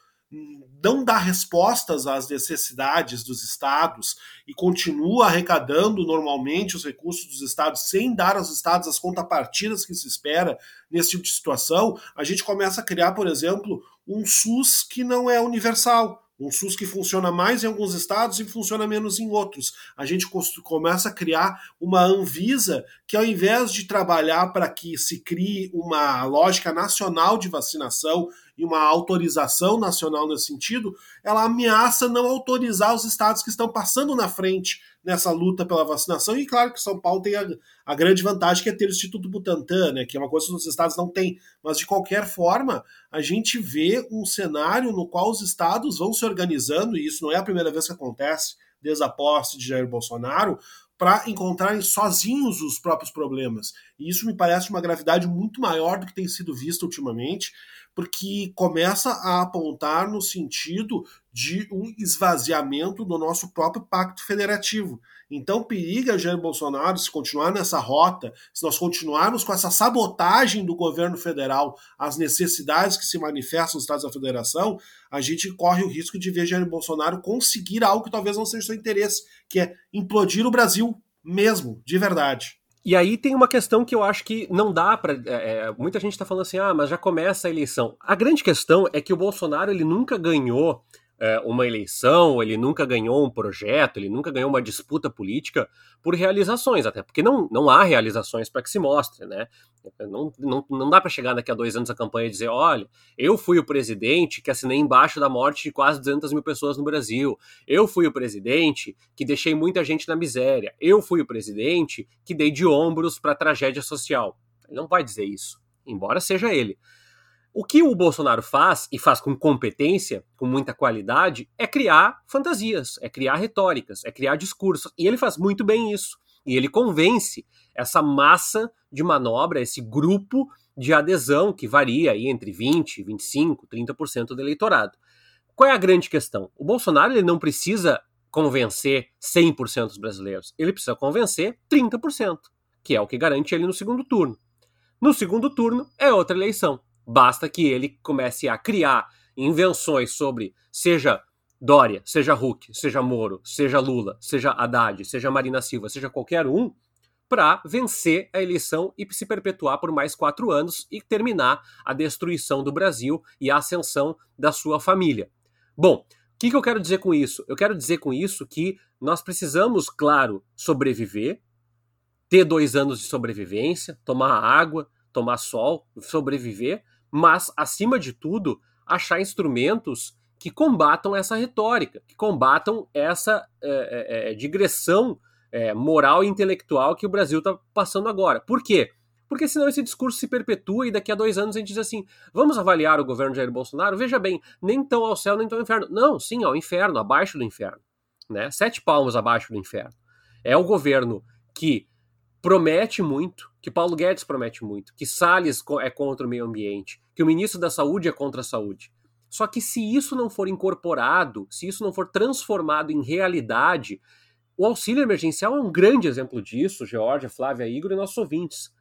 não dá respostas às necessidades dos estados e continua arrecadando normalmente os recursos dos estados sem dar aos estados as contrapartidas que se espera nesse tipo de situação, a gente começa a criar, por exemplo, um SUS que não é universal um SUS que funciona mais em alguns estados e funciona menos em outros. A gente começa a criar uma Anvisa que, ao invés de trabalhar para que se crie uma lógica nacional de vacinação e uma autorização nacional nesse sentido, ela ameaça não autorizar os estados que estão passando na frente nessa luta pela vacinação. E claro que São Paulo tem a, a grande vantagem que é ter o Instituto Butantan, né, que é uma coisa que os estados não têm. Mas de qualquer forma, a gente vê um cenário no qual os estados vão se organizando, e isso não é a primeira vez que acontece desde a posse de Jair Bolsonaro, para encontrarem sozinhos os próprios problemas. E isso me parece uma gravidade muito maior do que tem sido visto ultimamente, porque começa a apontar no sentido de um esvaziamento do nosso próprio pacto federativo. Então periga Jair Bolsonaro se continuar nessa rota, se nós continuarmos com essa sabotagem do governo federal às necessidades que se manifestam nos Estados da Federação, a gente corre o risco de ver Jair Bolsonaro conseguir algo que talvez não seja seu interesse, que é implodir o Brasil mesmo, de verdade.
E aí tem uma questão que eu acho que não dá para. É, é, muita gente está falando assim, ah, mas já começa a eleição. A grande questão é que o Bolsonaro ele nunca ganhou uma eleição, ele nunca ganhou um projeto, ele nunca ganhou uma disputa política por realizações, até porque não, não há realizações para que se mostre, né? Não, não, não dá para chegar daqui a dois anos a campanha e dizer: olha, eu fui o presidente que assinei embaixo da morte de quase 200 mil pessoas no Brasil, eu fui o presidente que deixei muita gente na miséria, eu fui o presidente que dei de ombros para a tragédia social. Ele não vai dizer isso, embora seja ele. O que o Bolsonaro faz, e faz com competência, com muita qualidade, é criar fantasias, é criar retóricas, é criar discursos. E ele faz muito bem isso. E ele convence essa massa de manobra, esse grupo de adesão que varia aí entre 20, 25, 30% do eleitorado. Qual é a grande questão? O Bolsonaro ele não precisa convencer 100% dos brasileiros, ele precisa convencer 30%, que é o que garante ele no segundo turno. No segundo turno é outra eleição. Basta que ele comece a criar invenções sobre, seja Dória, seja Huck, seja Moro, seja Lula, seja Haddad, seja Marina Silva, seja qualquer um, para vencer a eleição e se perpetuar por mais quatro anos e terminar a destruição do Brasil e a ascensão da sua família. Bom, o que, que eu quero dizer com isso? Eu quero dizer com isso que nós precisamos, claro, sobreviver, ter dois anos de sobrevivência, tomar água, tomar sol, sobreviver, mas, acima de tudo, achar instrumentos que combatam essa retórica, que combatam essa é, é, é, digressão é, moral e intelectual que o Brasil está passando agora. Por quê? Porque senão esse discurso se perpetua e daqui a dois anos a gente diz assim: vamos avaliar o governo de Jair Bolsonaro? Veja bem, nem tão ao céu, nem tão ao inferno. Não, sim, ao inferno, abaixo do inferno. Né? Sete palmos abaixo do inferno. É o governo que promete muito, que Paulo Guedes promete muito, que Salles é contra o meio ambiente, que o ministro da Saúde é contra a saúde. Só que se isso não for incorporado, se isso não for transformado em realidade, o auxílio emergencial é um grande exemplo disso, Georgia, Flávia, Igor e nossos ouvintes.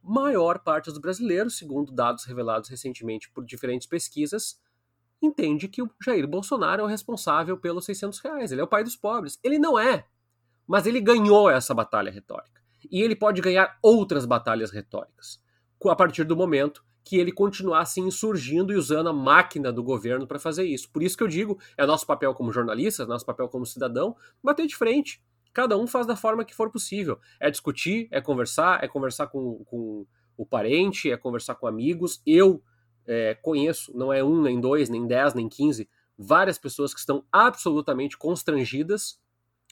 Maior parte dos brasileiros, segundo dados revelados recentemente por diferentes pesquisas, entende que o Jair Bolsonaro é o responsável pelos 600 reais. Ele é o pai dos pobres. Ele não é. Mas ele ganhou essa batalha retórica e ele pode ganhar outras batalhas retóricas a partir do momento que ele continuar assim insurgindo e usando a máquina do governo para fazer isso. Por isso que eu digo, é nosso papel como jornalista, é nosso papel como cidadão, bater de frente. Cada um faz da forma que for possível. É discutir, é conversar, é conversar com, com o parente, é conversar com amigos. Eu é, conheço, não é um, nem dois, nem dez, nem quinze, várias pessoas que estão absolutamente constrangidas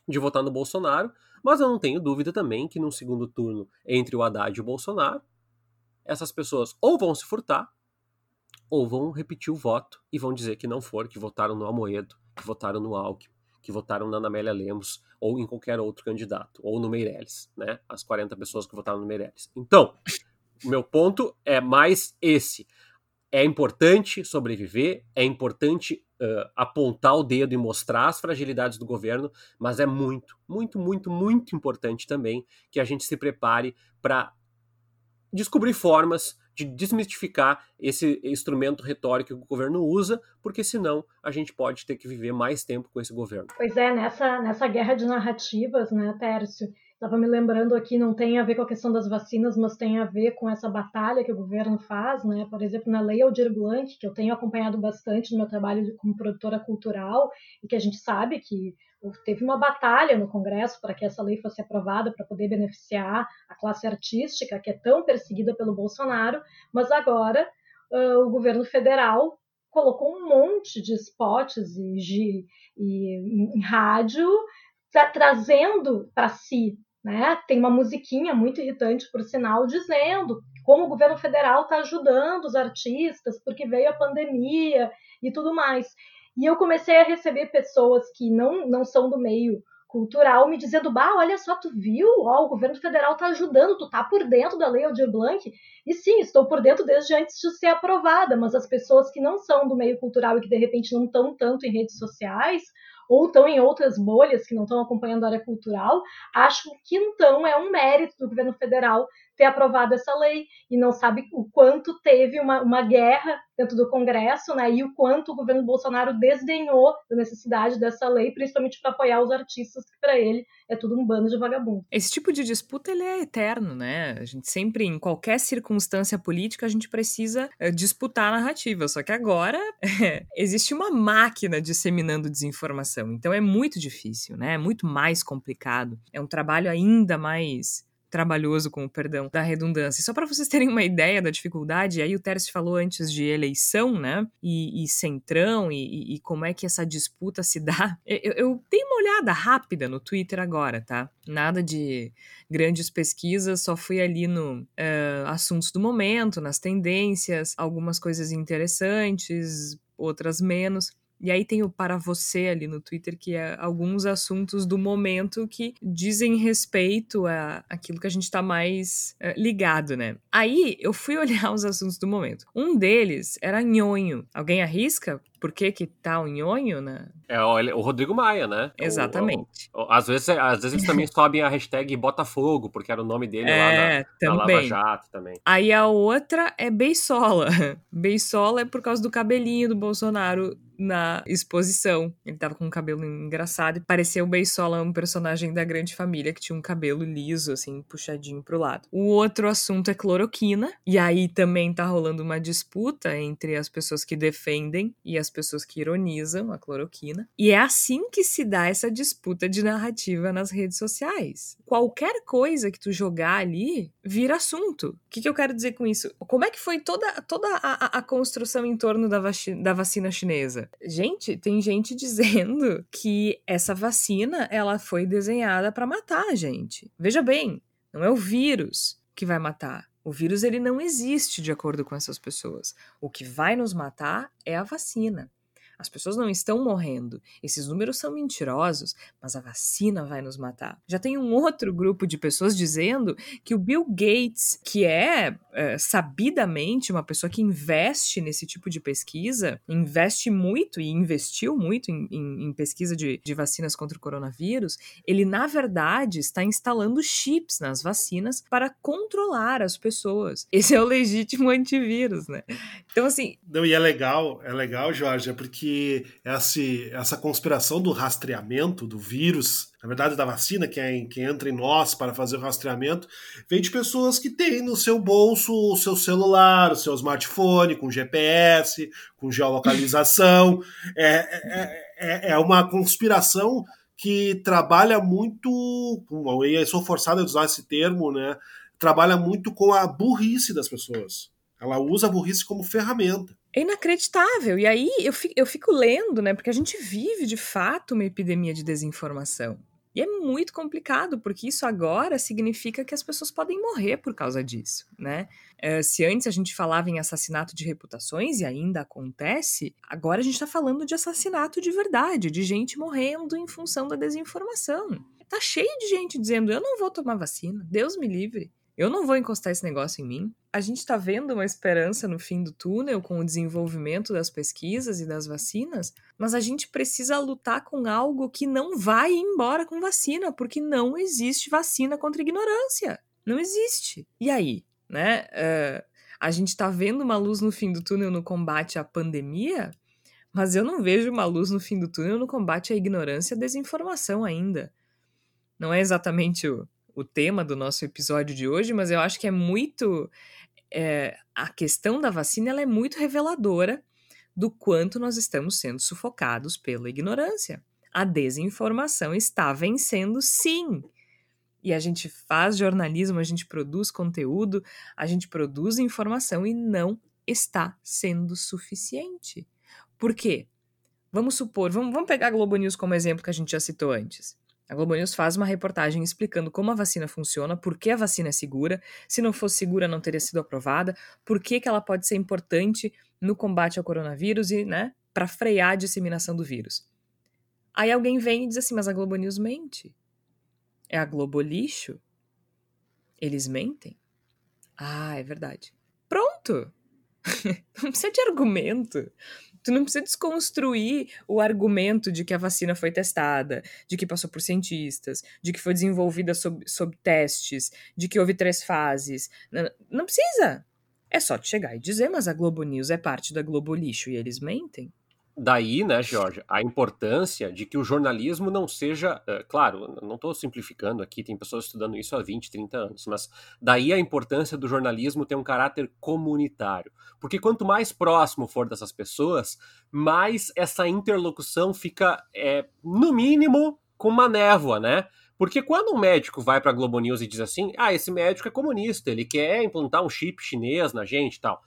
de votar no Bolsonaro, mas eu não tenho dúvida também que num segundo turno entre o Haddad e o Bolsonaro, essas pessoas ou vão se furtar, ou vão repetir o voto e vão dizer que não foram, que votaram no Amoedo, que votaram no Alckmin, que votaram na Amélia Lemos ou em qualquer outro candidato, ou no Meirelles, né? As 40 pessoas que votaram no Meirelles. Então, o meu ponto é mais esse. É importante sobreviver, é importante uh, apontar o dedo e mostrar as fragilidades do governo, mas é muito, muito, muito, muito importante também que a gente se prepare para descobrir formas de desmistificar esse instrumento retórico que o governo usa, porque senão a gente pode ter que viver mais tempo com esse governo.
Pois é, nessa, nessa guerra de narrativas, né, Tércio? Estava me lembrando aqui, não tem a ver com a questão das vacinas, mas tem a ver com essa batalha que o governo faz, né? Por exemplo, na Lei Aldir Blanc, que eu tenho acompanhado bastante no meu trabalho como produtora cultural, e que a gente sabe que teve uma batalha no Congresso para que essa lei fosse aprovada para poder beneficiar a classe artística que é tão perseguida pelo Bolsonaro, mas agora uh, o governo federal colocou um monte de spots e, de, e em, rádio tra trazendo para si né? Tem uma musiquinha muito irritante, por sinal, dizendo como o governo federal está ajudando os artistas porque veio a pandemia e tudo mais. E eu comecei a receber pessoas que não, não são do meio cultural me dizendo, bah, olha só, tu viu? Ó, o governo federal tá ajudando, tu tá por dentro da lei Aldir Blanc. E sim, estou por dentro desde antes de ser aprovada, mas as pessoas que não são do meio cultural e que de repente não estão tanto em redes sociais ou estão em outras bolhas que não estão acompanhando a área cultural, acham que então é um mérito do governo federal ter aprovado essa lei e não sabe o quanto teve uma, uma guerra dentro do Congresso, né, e o quanto o governo Bolsonaro desdenhou da necessidade dessa lei, principalmente para apoiar os artistas, que para ele é tudo um bando de vagabundo.
Esse tipo de disputa ele é eterno, né? A gente sempre, em qualquer circunstância política, a gente precisa é, disputar a narrativa. Só que agora é, existe uma máquina disseminando desinformação. Então é muito difícil, né? É muito mais complicado. É um trabalho ainda mais trabalhoso, com o perdão da redundância. Só para vocês terem uma ideia da dificuldade, aí o Tércio falou antes de eleição, né? E, e centrão, e, e, como é que essa disputa se dá. Eu, eu dei uma olhada rápida no Twitter agora, tá? Nada de grandes pesquisas, só fui ali no uh, assuntos do momento, nas tendências, algumas coisas interessantes, outras menos. E aí tem o para você ali no Twitter, que é alguns assuntos do momento que dizem respeito a aquilo que a gente está mais é, ligado, né? Aí eu fui olhar os assuntos do momento. Um deles era nhonho. Alguém arrisca? Por que que tá o nhonho, né?
É o Rodrigo Maia, né?
Exatamente.
O, o, às, vezes, às vezes eles também sobem a hashtag Botafogo, porque era o nome dele é, lá na, também. na Lava Jato também.
Aí a outra é Beisola. Beisola é por causa do cabelinho do Bolsonaro na exposição. Ele tava com um cabelo engraçado e parecia o Beisola, um personagem da grande família que tinha um cabelo liso, assim, puxadinho pro lado. O outro assunto é cloroquina, e aí também tá rolando uma disputa entre as pessoas que defendem e as pessoas que ironizam a cloroquina. E é assim que se dá essa disputa de narrativa nas redes sociais. Qualquer coisa que tu jogar ali vira assunto. O que, que eu quero dizer com isso? Como é que foi toda, toda a, a construção em torno da, da vacina chinesa? Gente, tem gente dizendo que essa vacina ela foi desenhada para matar a gente. Veja bem, não é o vírus que vai matar. O vírus ele não existe de acordo com essas pessoas. O que vai nos matar é a vacina. As pessoas não estão morrendo. Esses números são mentirosos, mas a vacina vai nos matar. Já tem um outro grupo de pessoas dizendo que o Bill Gates, que é, é sabidamente uma pessoa que investe nesse tipo de pesquisa, investe muito e investiu muito em, em, em pesquisa de, de vacinas contra o coronavírus, ele na verdade está instalando chips nas vacinas para controlar as pessoas. Esse é o legítimo antivírus, né? Então, assim.
Não, e é legal, é legal, Jorge, é porque que essa conspiração do rastreamento do vírus, na verdade da vacina, que, é, que entra em nós para fazer o rastreamento, vem de pessoas que têm no seu bolso o seu celular, o seu smartphone, com GPS, com geolocalização. é, é, é, é uma conspiração que trabalha muito, eu sou forçado a usar esse termo, né? Trabalha muito com a burrice das pessoas. Ela usa a burrice como ferramenta.
É inacreditável. E aí eu fico, eu fico lendo, né? Porque a gente vive de fato uma epidemia de desinformação. E é muito complicado, porque isso agora significa que as pessoas podem morrer por causa disso, né? Uh, se antes a gente falava em assassinato de reputações, e ainda acontece, agora a gente está falando de assassinato de verdade, de gente morrendo em função da desinformação. Tá cheio de gente dizendo: eu não vou tomar vacina, Deus me livre. Eu não vou encostar esse negócio em mim. A gente está vendo uma esperança no fim do túnel com o desenvolvimento das pesquisas e das vacinas, mas a gente precisa lutar com algo que não vai embora com vacina, porque não existe vacina contra ignorância. Não existe. E aí, né? Uh, a gente está vendo uma luz no fim do túnel no combate à pandemia, mas eu não vejo uma luz no fim do túnel no combate à ignorância e à desinformação ainda. Não é exatamente o o tema do nosso episódio de hoje, mas eu acho que é muito. É, a questão da vacina ela é muito reveladora do quanto nós estamos sendo sufocados pela ignorância. A desinformação está vencendo, sim. E a gente faz jornalismo, a gente produz conteúdo, a gente produz informação e não está sendo suficiente. Por quê? Vamos supor, vamos, vamos pegar a Globo News como exemplo que a gente já citou antes. A Globo News faz uma reportagem explicando como a vacina funciona, por que a vacina é segura, se não fosse segura não teria sido aprovada, por que, que ela pode ser importante no combate ao coronavírus e, né, para frear a disseminação do vírus. Aí alguém vem e diz assim, mas a Globo News mente. É a Globo lixo? Eles mentem? Ah, é verdade. Pronto! não precisa de argumento. Tu não precisa desconstruir o argumento de que a vacina foi testada, de que passou por cientistas, de que foi desenvolvida sob, sob testes, de que houve três fases. Não, não precisa. É só te chegar e dizer, mas a Globo News é parte da Globo Lixo e eles mentem.
Daí, né, Jorge, a importância de que o jornalismo não seja. Uh, claro, não estou simplificando aqui, tem pessoas estudando isso há 20, 30 anos, mas daí a importância do jornalismo ter um caráter comunitário. Porque quanto mais próximo for dessas pessoas, mais essa interlocução fica, é, no mínimo, com uma névoa, né? Porque quando um médico vai para a Globo News e diz assim, ah, esse médico é comunista, ele quer implantar um chip chinês na gente e tal.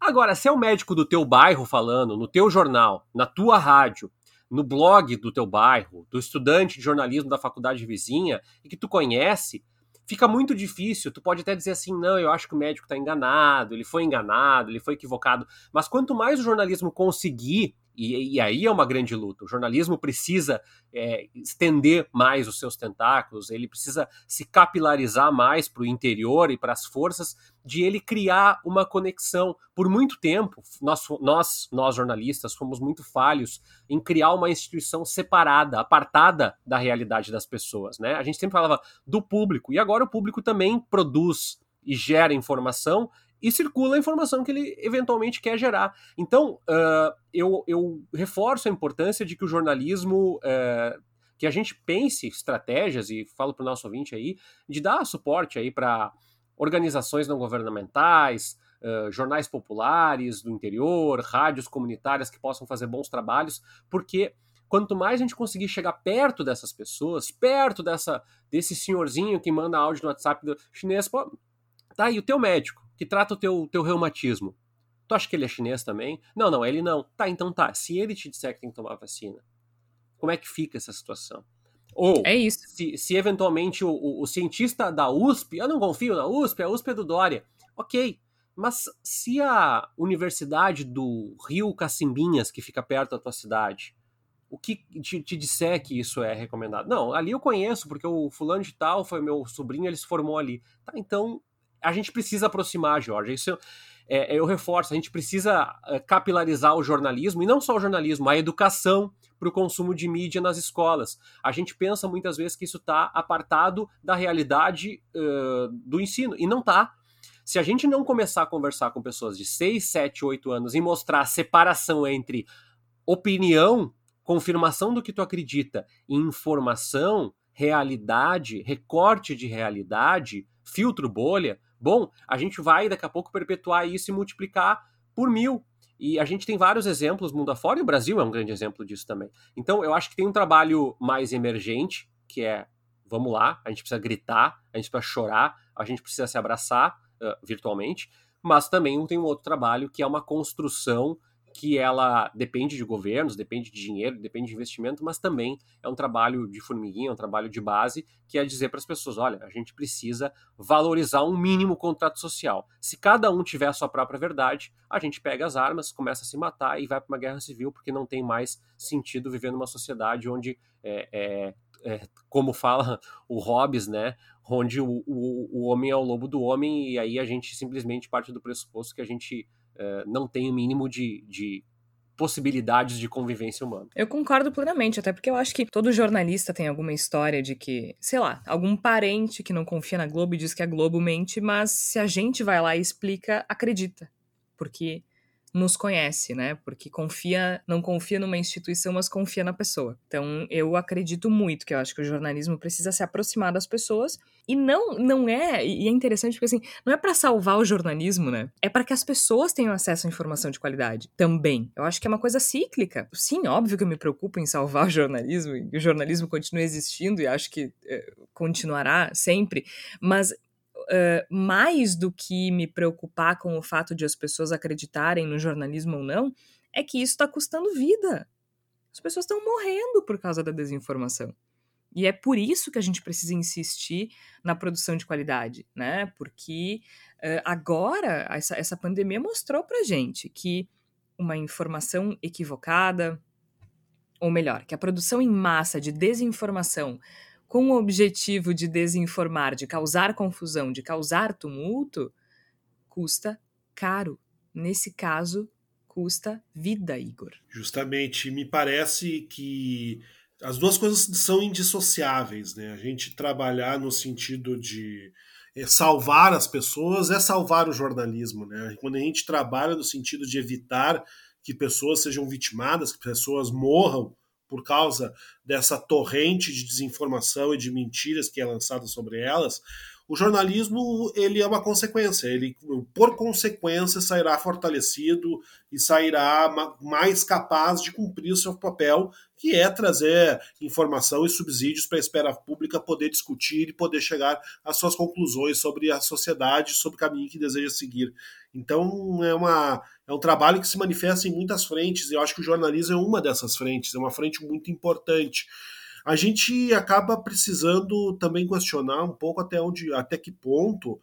Agora, se é o médico do teu bairro falando, no teu jornal, na tua rádio, no blog do teu bairro, do estudante de jornalismo da faculdade vizinha e que tu conhece, fica muito difícil. Tu pode até dizer assim: não, eu acho que o médico está enganado, ele foi enganado, ele foi equivocado. Mas quanto mais o jornalismo conseguir e, e, aí é uma grande luta. O jornalismo precisa é, estender mais os seus tentáculos, ele precisa se capilarizar mais para o interior e para as forças de ele criar uma conexão. Por muito tempo, nós, nós, nós jornalistas, fomos muito falhos em criar uma instituição separada, apartada da realidade das pessoas. Né? A gente sempre falava do público, e agora o público também produz e gera informação e circula a informação que ele eventualmente quer gerar. Então, uh, eu, eu, reforço a importância de que o jornalismo, uh, que a gente pense estratégias, e falo para o nosso ouvinte aí, de dar suporte aí para organizações não governamentais, uh, jornais populares do interior, rádios comunitárias que possam fazer bons trabalhos, porque quanto mais a gente conseguir chegar perto dessas pessoas, perto dessa desse senhorzinho que manda áudio no WhatsApp do chinês, pô, tá aí o teu médico que trata o teu, teu reumatismo. Tu acha que ele é chinês também? Não, não, ele não. Tá, então tá. Se ele te disser que tem que tomar vacina, como é que fica essa situação? Ou,
é isso.
Se, se eventualmente o, o, o, cientista da USP, eu não confio na USP, a USP é do Dória. Ok, mas se a universidade do Rio Cacimbinhas, que fica perto da tua cidade, o que te, te, disser que isso é recomendado? Não, ali eu conheço, porque o fulano de tal foi meu sobrinho, ele se formou ali. Tá, então a gente precisa aproximar, Jorge. Isso é, eu reforço, a gente precisa é, capilarizar o jornalismo, e não só o jornalismo, a educação para o consumo de mídia nas escolas. A gente pensa muitas vezes que isso está apartado da realidade uh, do ensino, e não está. Se a gente não começar a conversar com pessoas de 6, 7, 8 anos e mostrar a separação entre opinião, confirmação do que tu acredita, e informação, realidade, recorte de realidade, filtro bolha, bom, a gente vai daqui a pouco perpetuar isso e multiplicar por mil. E a gente tem vários exemplos mundo afora, e o Brasil é um grande exemplo disso também. Então, eu acho que tem um trabalho mais emergente, que é, vamos lá, a gente precisa gritar, a gente precisa chorar, a gente precisa se abraçar uh, virtualmente, mas também tem um outro trabalho que é uma construção que ela depende de governos, depende de dinheiro, depende de investimento, mas também é um trabalho de formiguinha, é um trabalho de base, que é dizer para as pessoas: olha, a gente precisa valorizar um mínimo contrato social. Se cada um tiver a sua própria verdade, a gente pega as armas, começa a se matar e vai para uma guerra civil, porque não tem mais sentido viver numa sociedade onde é, é, é, como fala o Hobbes, né? Onde o, o, o homem é o lobo do homem, e aí a gente simplesmente parte do pressuposto que a gente eh, não tem o mínimo de, de possibilidades de convivência humana.
Eu concordo plenamente, até porque eu acho que todo jornalista tem alguma história de que, sei lá, algum parente que não confia na Globo e diz que a Globo mente, mas se a gente vai lá e explica, acredita. Porque nos conhece, né? Porque confia, não confia numa instituição, mas confia na pessoa. Então, eu acredito muito que eu acho que o jornalismo precisa se aproximar das pessoas e não não é, e é interessante porque assim, não é para salvar o jornalismo, né? É para que as pessoas tenham acesso à informação de qualidade também. Eu acho que é uma coisa cíclica. Sim, óbvio que eu me preocupo em salvar o jornalismo e o jornalismo continua existindo e acho que é, continuará sempre, mas uh, mais do que me preocupar com o fato de as pessoas acreditarem no jornalismo ou não, é que isso está custando vida. As pessoas estão morrendo por causa da desinformação. E é por isso que a gente precisa insistir na produção de qualidade, né? Porque uh, agora essa, essa pandemia mostrou pra gente que uma informação equivocada, ou melhor, que a produção em massa de desinformação com o objetivo de desinformar, de causar confusão, de causar tumulto, custa caro. Nesse caso, custa vida, Igor.
Justamente, me parece que as duas coisas são indissociáveis, né? A gente trabalhar no sentido de é, salvar as pessoas é salvar o jornalismo, né? Quando a gente trabalha no sentido de evitar que pessoas sejam vitimadas, que pessoas morram por causa dessa torrente de desinformação e de mentiras que é lançada sobre elas, o jornalismo ele é uma consequência, ele por consequência sairá fortalecido e sairá mais capaz de cumprir o seu papel, que é trazer informação e subsídios para a esfera pública poder discutir e poder chegar às suas conclusões sobre a sociedade, sobre o caminho que deseja seguir. Então é, uma, é um trabalho que se manifesta em muitas frentes, e eu acho que o jornalismo é uma dessas frentes, é uma frente muito importante a gente acaba precisando também questionar um pouco até onde, até que ponto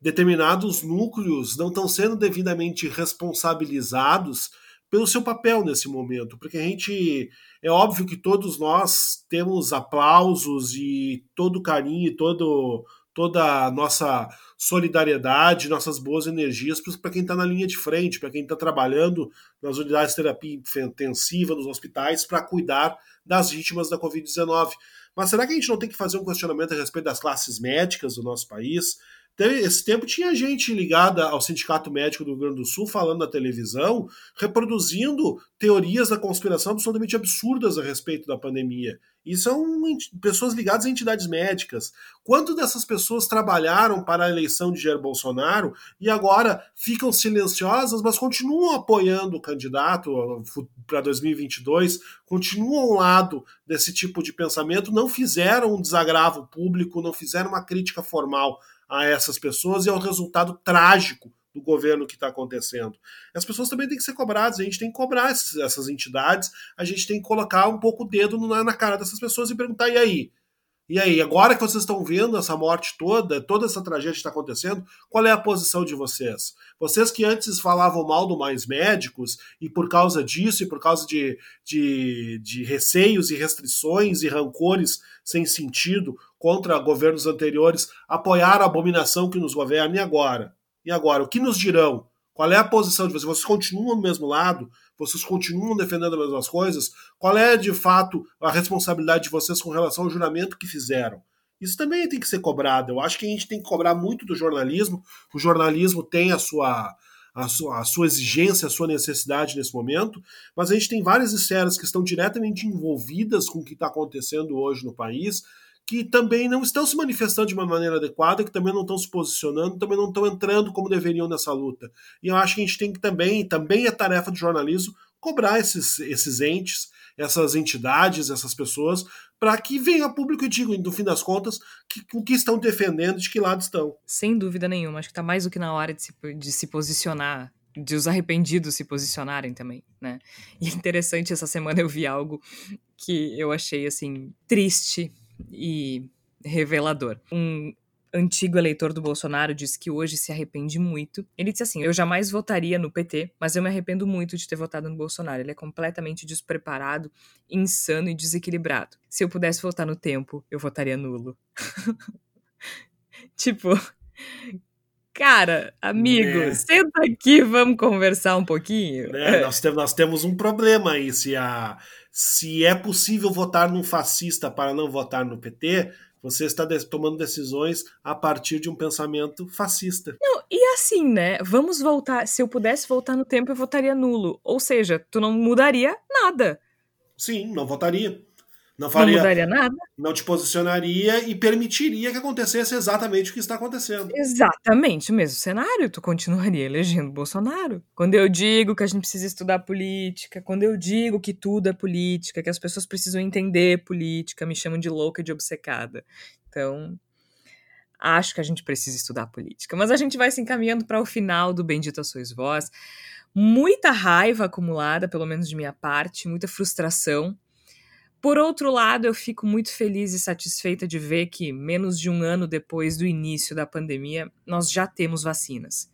determinados núcleos não estão sendo devidamente responsabilizados pelo seu papel nesse momento, porque a gente é óbvio que todos nós temos aplausos e todo carinho e todo toda a nossa solidariedade, nossas boas energias para quem está na linha de frente, para quem está trabalhando nas unidades de terapia intensiva, nos hospitais, para cuidar das vítimas da Covid-19. Mas será que a gente não tem que fazer um questionamento a respeito das classes médicas do nosso país? Esse tempo tinha gente ligada ao Sindicato Médico do Rio Grande do Sul falando na televisão, reproduzindo teorias da conspiração absolutamente absurdas a respeito da pandemia. E são pessoas ligadas a entidades médicas. Quanto dessas pessoas trabalharam para a eleição de Jair Bolsonaro e agora ficam silenciosas, mas continuam apoiando o candidato para 2022, continuam ao lado desse tipo de pensamento, não fizeram um desagravo público, não fizeram uma crítica formal a essas pessoas e ao resultado trágico do governo que está acontecendo. As pessoas também têm que ser cobradas, a gente tem que cobrar essas entidades, a gente tem que colocar um pouco o dedo na, na cara dessas pessoas e perguntar: e aí? E aí, agora que vocês estão vendo essa morte toda, toda essa tragédia que está acontecendo, qual é a posição de vocês? Vocês que antes falavam mal do Mais Médicos, e por causa disso, e por causa de, de, de receios e restrições e rancores sem sentido contra governos anteriores, apoiaram a abominação que nos governa, e agora? E agora, o que nos dirão? Qual é a posição de vocês? Vocês continuam do mesmo lado? Vocês continuam defendendo as mesmas coisas? Qual é, de fato, a responsabilidade de vocês com relação ao juramento que fizeram? Isso também tem que ser cobrado. Eu acho que a gente tem que cobrar muito do jornalismo. O jornalismo tem a sua, a sua, a sua exigência, a sua necessidade nesse momento, mas a gente tem várias esferas que estão diretamente envolvidas com o que está acontecendo hoje no país que também não estão se manifestando de uma maneira adequada, que também não estão se posicionando, também não estão entrando como deveriam nessa luta. E eu acho que a gente tem que também, também é tarefa do jornalismo, cobrar esses, esses entes, essas entidades, essas pessoas, para que venha público e digam, no fim das contas, que, o que estão defendendo, de que lado estão.
Sem dúvida nenhuma. Acho que está mais do que na hora de se, de se posicionar de os arrependidos se posicionarem também, né? E é interessante, essa semana eu vi algo que eu achei, assim, triste, e revelador. Um antigo eleitor do Bolsonaro disse que hoje se arrepende muito. Ele disse assim: Eu jamais votaria no PT, mas eu me arrependo muito de ter votado no Bolsonaro. Ele é completamente despreparado, insano e desequilibrado. Se eu pudesse votar no tempo, eu votaria nulo. tipo. Cara, amigo, é. senta aqui, vamos conversar um pouquinho.
É, nós, temos, nós temos um problema aí. Se a, se é possível votar num fascista para não votar no PT, você está tomando decisões a partir de um pensamento fascista.
Não, e assim, né? Vamos voltar. Se eu pudesse voltar no tempo, eu votaria nulo. Ou seja, tu não mudaria nada.
Sim, não votaria.
Não, faria, não mudaria nada.
Não te posicionaria e permitiria que acontecesse exatamente o que está acontecendo.
Exatamente o mesmo cenário. Tu continuaria elegendo Bolsonaro. Quando eu digo que a gente precisa estudar política, quando eu digo que tudo é política, que as pessoas precisam entender política, me chamam de louca e de obcecada. Então, acho que a gente precisa estudar política. Mas a gente vai se encaminhando para o final do Bendita Sois Vós. Muita raiva acumulada, pelo menos de minha parte, muita frustração por outro lado, eu fico muito feliz e satisfeita de ver que, menos de um ano depois do início da pandemia, nós já temos vacinas.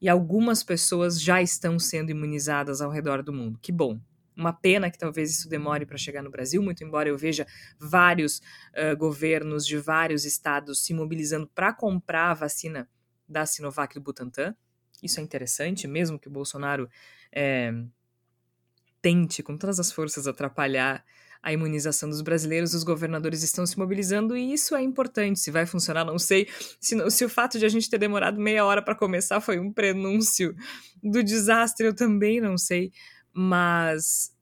E algumas pessoas já estão sendo imunizadas ao redor do mundo. Que bom. Uma pena que talvez isso demore para chegar no Brasil, muito embora eu veja vários uh, governos de vários estados se mobilizando para comprar a vacina da Sinovac e do Butantan. Isso é interessante, mesmo que o Bolsonaro é, tente, com todas as forças, atrapalhar a imunização dos brasileiros, os governadores estão se mobilizando e isso é importante. Se vai funcionar, não sei. Se, se o fato de a gente ter demorado meia hora para começar foi um prenúncio do desastre, eu também não sei. Mas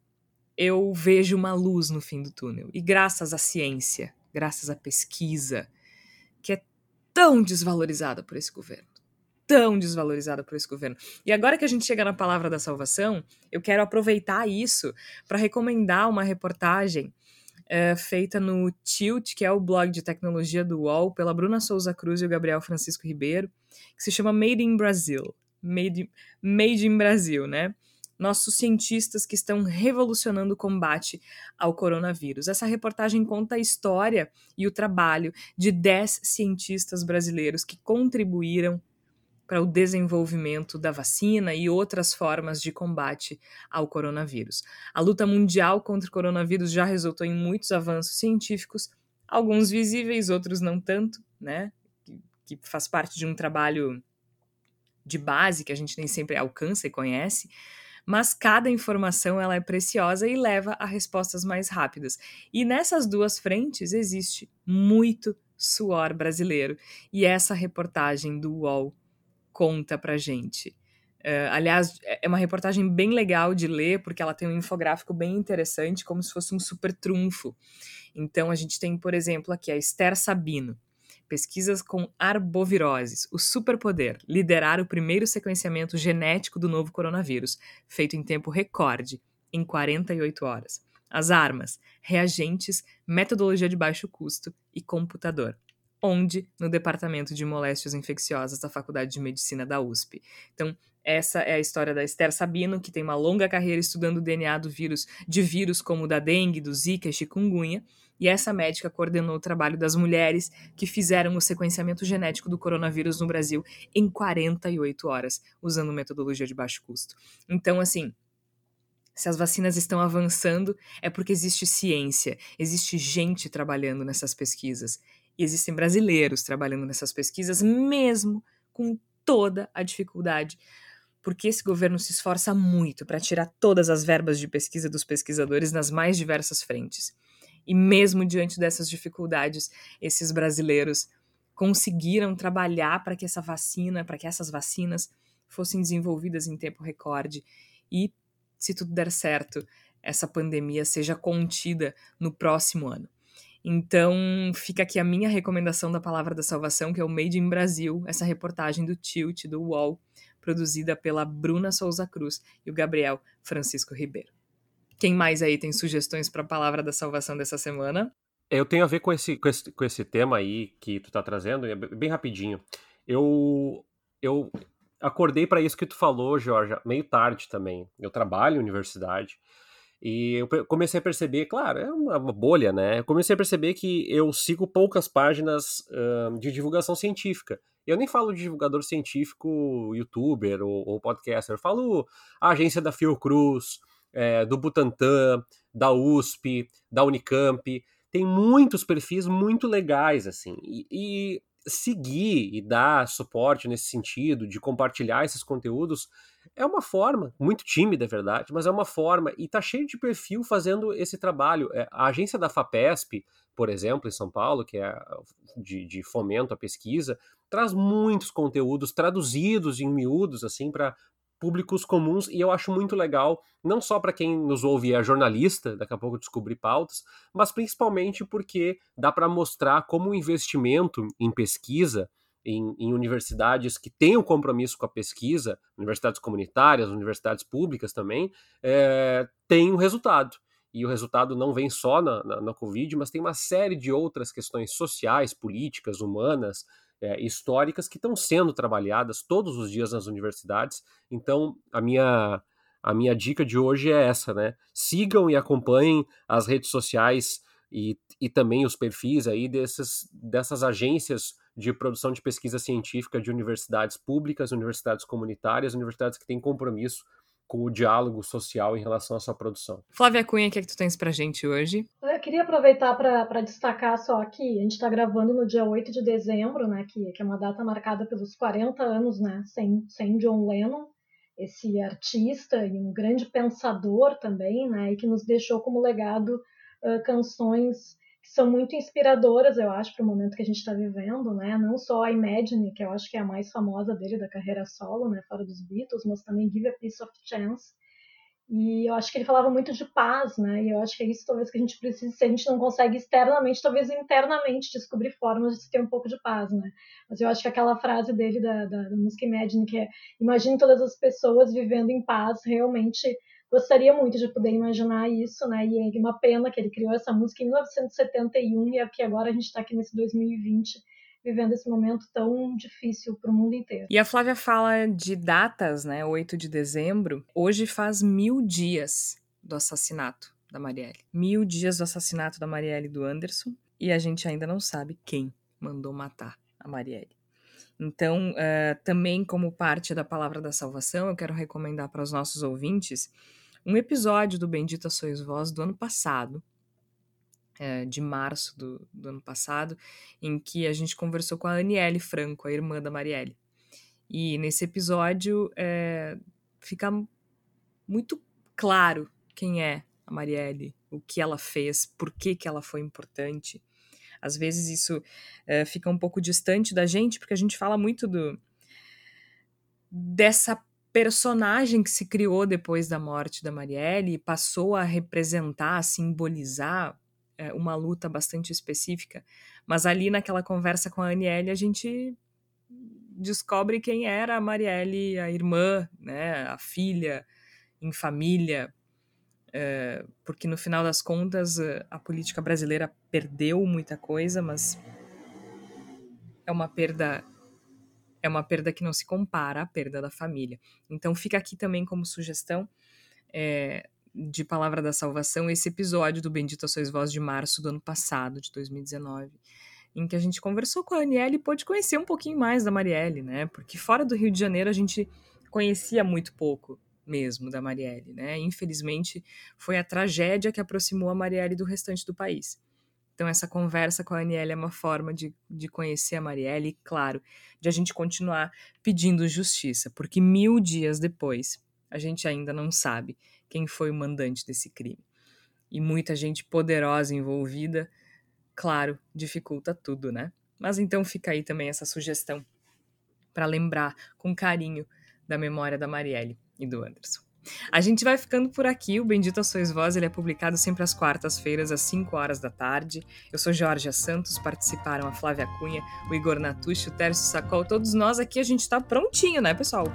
eu vejo uma luz no fim do túnel. E graças à ciência, graças à pesquisa, que é tão desvalorizada por esse governo tão desvalorizada por esse governo. E agora que a gente chega na palavra da salvação, eu quero aproveitar isso para recomendar uma reportagem é, feita no Tilt, que é o blog de tecnologia do UOL, pela Bruna Souza Cruz e o Gabriel Francisco Ribeiro, que se chama Made in Brazil. Made, Made in Brasil, né? Nossos cientistas que estão revolucionando o combate ao coronavírus. Essa reportagem conta a história e o trabalho de 10 cientistas brasileiros que contribuíram para o desenvolvimento da vacina e outras formas de combate ao coronavírus. A luta mundial contra o coronavírus já resultou em muitos avanços científicos, alguns visíveis, outros não tanto, né? Que, que faz parte de um trabalho de base que a gente nem sempre alcança e conhece, mas cada informação ela é preciosa e leva a respostas mais rápidas. E nessas duas frentes existe muito suor brasileiro. E essa reportagem do UOL conta pra gente. Uh, aliás, é, é uma reportagem bem legal de ler, porque ela tem um infográfico bem interessante, como se fosse um super trunfo. Então, a gente tem, por exemplo, aqui a Esther Sabino, pesquisas com arboviroses, o superpoder, liderar o primeiro sequenciamento genético do novo coronavírus, feito em tempo recorde, em 48 horas. As armas, reagentes, metodologia de baixo custo e computador onde? No Departamento de Moléstias Infecciosas da Faculdade de Medicina da USP. Então, essa é a história da Esther Sabino, que tem uma longa carreira estudando o DNA do vírus, de vírus como o da dengue, do zika chikungunya, e essa médica coordenou o trabalho das mulheres que fizeram o sequenciamento genético do coronavírus no Brasil em 48 horas, usando metodologia de baixo custo. Então, assim, se as vacinas estão avançando, é porque existe ciência, existe gente trabalhando nessas pesquisas. E existem brasileiros trabalhando nessas pesquisas, mesmo com toda a dificuldade, porque esse governo se esforça muito para tirar todas as verbas de pesquisa dos pesquisadores nas mais diversas frentes. E mesmo diante dessas dificuldades, esses brasileiros conseguiram trabalhar para que essa vacina, para que essas vacinas fossem desenvolvidas em tempo recorde e, se tudo der certo, essa pandemia seja contida no próximo ano. Então, fica aqui a minha recomendação da Palavra da Salvação, que é o Made in Brasil, essa reportagem do Tilt, do UOL, produzida pela Bruna Souza Cruz e o Gabriel Francisco Ribeiro. Quem mais aí tem sugestões para a Palavra da Salvação dessa semana?
Eu tenho a ver com esse, com esse, com esse tema aí que tu tá trazendo, é bem rapidinho. Eu, eu acordei para isso que tu falou, Jorge, meio tarde também. Eu trabalho em universidade e eu comecei a perceber, claro, é uma, bolha, né? Eu comecei a perceber que eu sigo poucas páginas uh, de divulgação científica. Eu nem falo de divulgador científico, youtuber ou, ou podcaster. Eu falo a agência da Fiocruz, é, do Butantan, da USP, da Unicamp. Tem muitos perfis muito legais, assim. E, e seguir e dar suporte nesse sentido, de compartilhar esses conteúdos, é uma forma, muito tímida, é verdade, mas é uma forma, e tá cheio de perfil fazendo esse trabalho. É, a agência da FAPESP, por exemplo, em São Paulo, que é de, de fomento à pesquisa, traz muitos conteúdos traduzidos em miúdos, assim, para públicos comuns, e eu acho muito legal, não só para quem nos ouve é jornalista, daqui a pouco descobrir pautas, mas principalmente porque dá para mostrar como o investimento em pesquisa em, em, universidades que têm um compromisso com a pesquisa, universidades comunitárias, universidades públicas também, é, tem um resultado. E o resultado não vem só na, na, na, Covid, mas tem uma série de outras questões sociais, políticas, humanas, é, históricas que estão sendo trabalhadas todos os dias nas universidades. Então, a minha, a minha dica de hoje é essa, né? Sigam e acompanhem as redes sociais e, e também os perfis aí dessas, dessas agências de produção de pesquisa científica de universidades públicas, universidades comunitárias, universidades que têm compromisso com o diálogo social em relação à sua produção.
Flávia Cunha, o que é que tu tens pra gente hoje?
Eu queria aproveitar para destacar só que a gente está gravando no dia 8 de dezembro, né, que, que é uma data marcada pelos 40 anos, né, sem, sem John Lennon, esse artista e um grande pensador também, né, e que nos deixou como legado canções que são muito inspiradoras, eu acho, para o momento que a gente está vivendo, né? Não só a Imagine, que eu acho que é a mais famosa dele da carreira solo, né? Fora dos Beatles, mas também Give a Piece of Chance. E eu acho que ele falava muito de paz, né? E eu acho que é isso talvez que a gente precisa, se a gente não consegue externamente, talvez internamente descobrir formas de ter um pouco de paz, né? Mas eu acho que aquela frase dele da, da, da música Imagine, que é imagine todas as pessoas vivendo em paz, realmente gostaria muito de poder imaginar isso, né? E é uma pena que ele criou essa música em 1971 e aqui agora a gente está aqui nesse 2020 vivendo esse momento tão difícil para o mundo inteiro.
E a Flávia fala de datas, né? 8 de dezembro. Hoje faz mil dias do assassinato da Marielle. Mil dias do assassinato da Marielle e do Anderson. E a gente ainda não sabe quem mandou matar a Marielle. Então, uh, também como parte da Palavra da Salvação, eu quero recomendar para os nossos ouvintes um episódio do Bendita Sois Vós do ano passado, é, de março do, do, ano passado, em que a gente conversou com a Aniele Franco, a irmã da Marielle. E nesse episódio é, fica muito claro quem é a Marielle, o que ela fez, por que, que ela foi importante. Às vezes isso é, fica um pouco distante da gente, porque a gente fala muito do dessa personagem que se criou depois da morte da Marielle e passou a representar, a simbolizar é, uma luta bastante específica. Mas ali naquela conversa com a Aniele, a gente descobre quem era a Marielle, a irmã, né, a filha, em família, é, porque no final das contas a política brasileira perdeu muita coisa, mas é uma perda é uma perda que não se compara à perda da família. Então fica aqui também como sugestão é, de Palavra da Salvação esse episódio do Bendito Sois Voz de março do ano passado, de 2019, em que a gente conversou com a Aniele e pôde conhecer um pouquinho mais da Marielle, né? Porque fora do Rio de Janeiro a gente conhecia muito pouco mesmo da Marielle, né? Infelizmente foi a tragédia que aproximou a Marielle do restante do país. Então, essa conversa com a Aniele é uma forma de, de conhecer a Marielle e, claro, de a gente continuar pedindo justiça, porque mil dias depois a gente ainda não sabe quem foi o mandante desse crime. E muita gente poderosa envolvida, claro, dificulta tudo, né? Mas então fica aí também essa sugestão para lembrar com carinho da memória da Marielle e do Anderson. A gente vai ficando por aqui. O Bendito Sois Voz ele é publicado sempre às quartas-feiras, às 5 horas da tarde. Eu sou Jorge Santos, participaram a Flávia Cunha, o Igor Natucci, o Tércio Sacol. Todos nós aqui, a gente está prontinho, né, pessoal?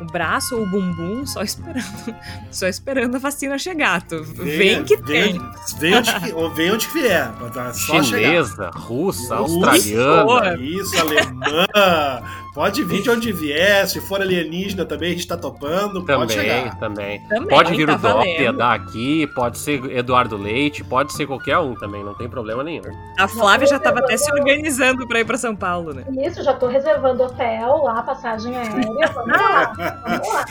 O braço ou o bumbum só esperando, só esperando a vacina chegar. Tu, venha, vem que
tem. Vem onde, vem onde vier.
Só Chinesa, chegar. russa, australiana.
Isso, alemã. Pode vir de onde vier, se for alienígena também, a gente tá topando,
também,
pode chegar.
Também, também. Pode vir tá o Dória dar aqui, pode ser Eduardo Leite, pode ser qualquer um também, não tem problema nenhum.
A Flávia já tava até se organizando pra ir pra São Paulo, né?
Isso, já tô reservando hotel lá, passagem aérea, vamos lá, vamos lá.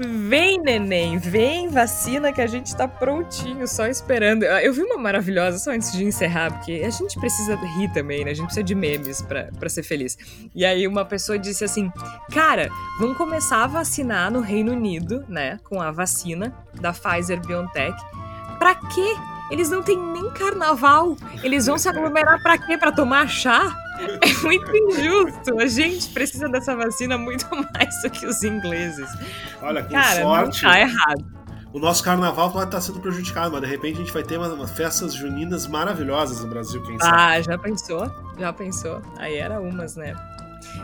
Vem, neném, vem, vacina que a gente tá prontinho, só esperando. Eu vi uma maravilhosa, só antes de encerrar, porque a gente precisa rir também, né? A gente precisa de memes pra ser feliz. E aí uma pessoa disse assim: Cara, vamos começar a vacinar no Reino Unido, né? Com a vacina da Pfizer BioNTech. Pra quê? Eles não têm nem carnaval. Eles vão se aglomerar pra quê? Pra tomar chá? É muito injusto. A gente precisa dessa vacina muito mais do que os ingleses.
Olha, com Cara, sorte.
Não tá errado.
O nosso carnaval pode estar sendo prejudicado, mas de repente a gente vai ter umas, umas festas juninas maravilhosas no Brasil, quem sabe.
Ah, já pensou? Já pensou? Aí era umas, né?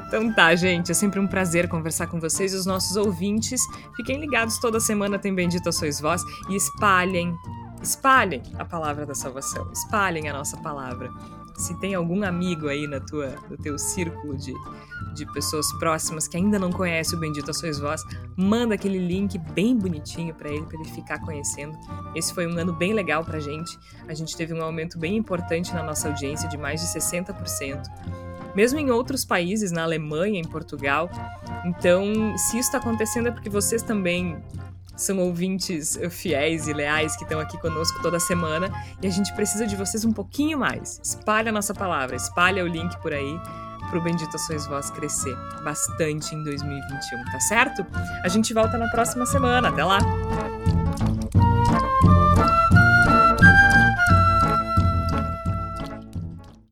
Então tá, gente, é sempre um prazer conversar com vocês e os nossos ouvintes. Fiquem ligados, toda semana tem Bendita Sois Vós e espalhem, espalhem a palavra da salvação, espalhem a nossa palavra se tem algum amigo aí na tua, no teu círculo de, de pessoas próximas que ainda não conhece o Bendito a Sois Vós, manda aquele link bem bonitinho para ele, para ele ficar conhecendo. Esse foi um ano bem legal pra gente. A gente teve um aumento bem importante na nossa audiência, de mais de 60%. mesmo em outros países, na Alemanha, em Portugal. Então, se isso está acontecendo é porque vocês também são ouvintes fiéis e leais que estão aqui conosco toda semana e a gente precisa de vocês um pouquinho mais. Espalha a nossa palavra, espalha o link por aí para o Bendita Sois Vós crescer bastante em 2021, tá certo? A gente volta na próxima semana. Até lá!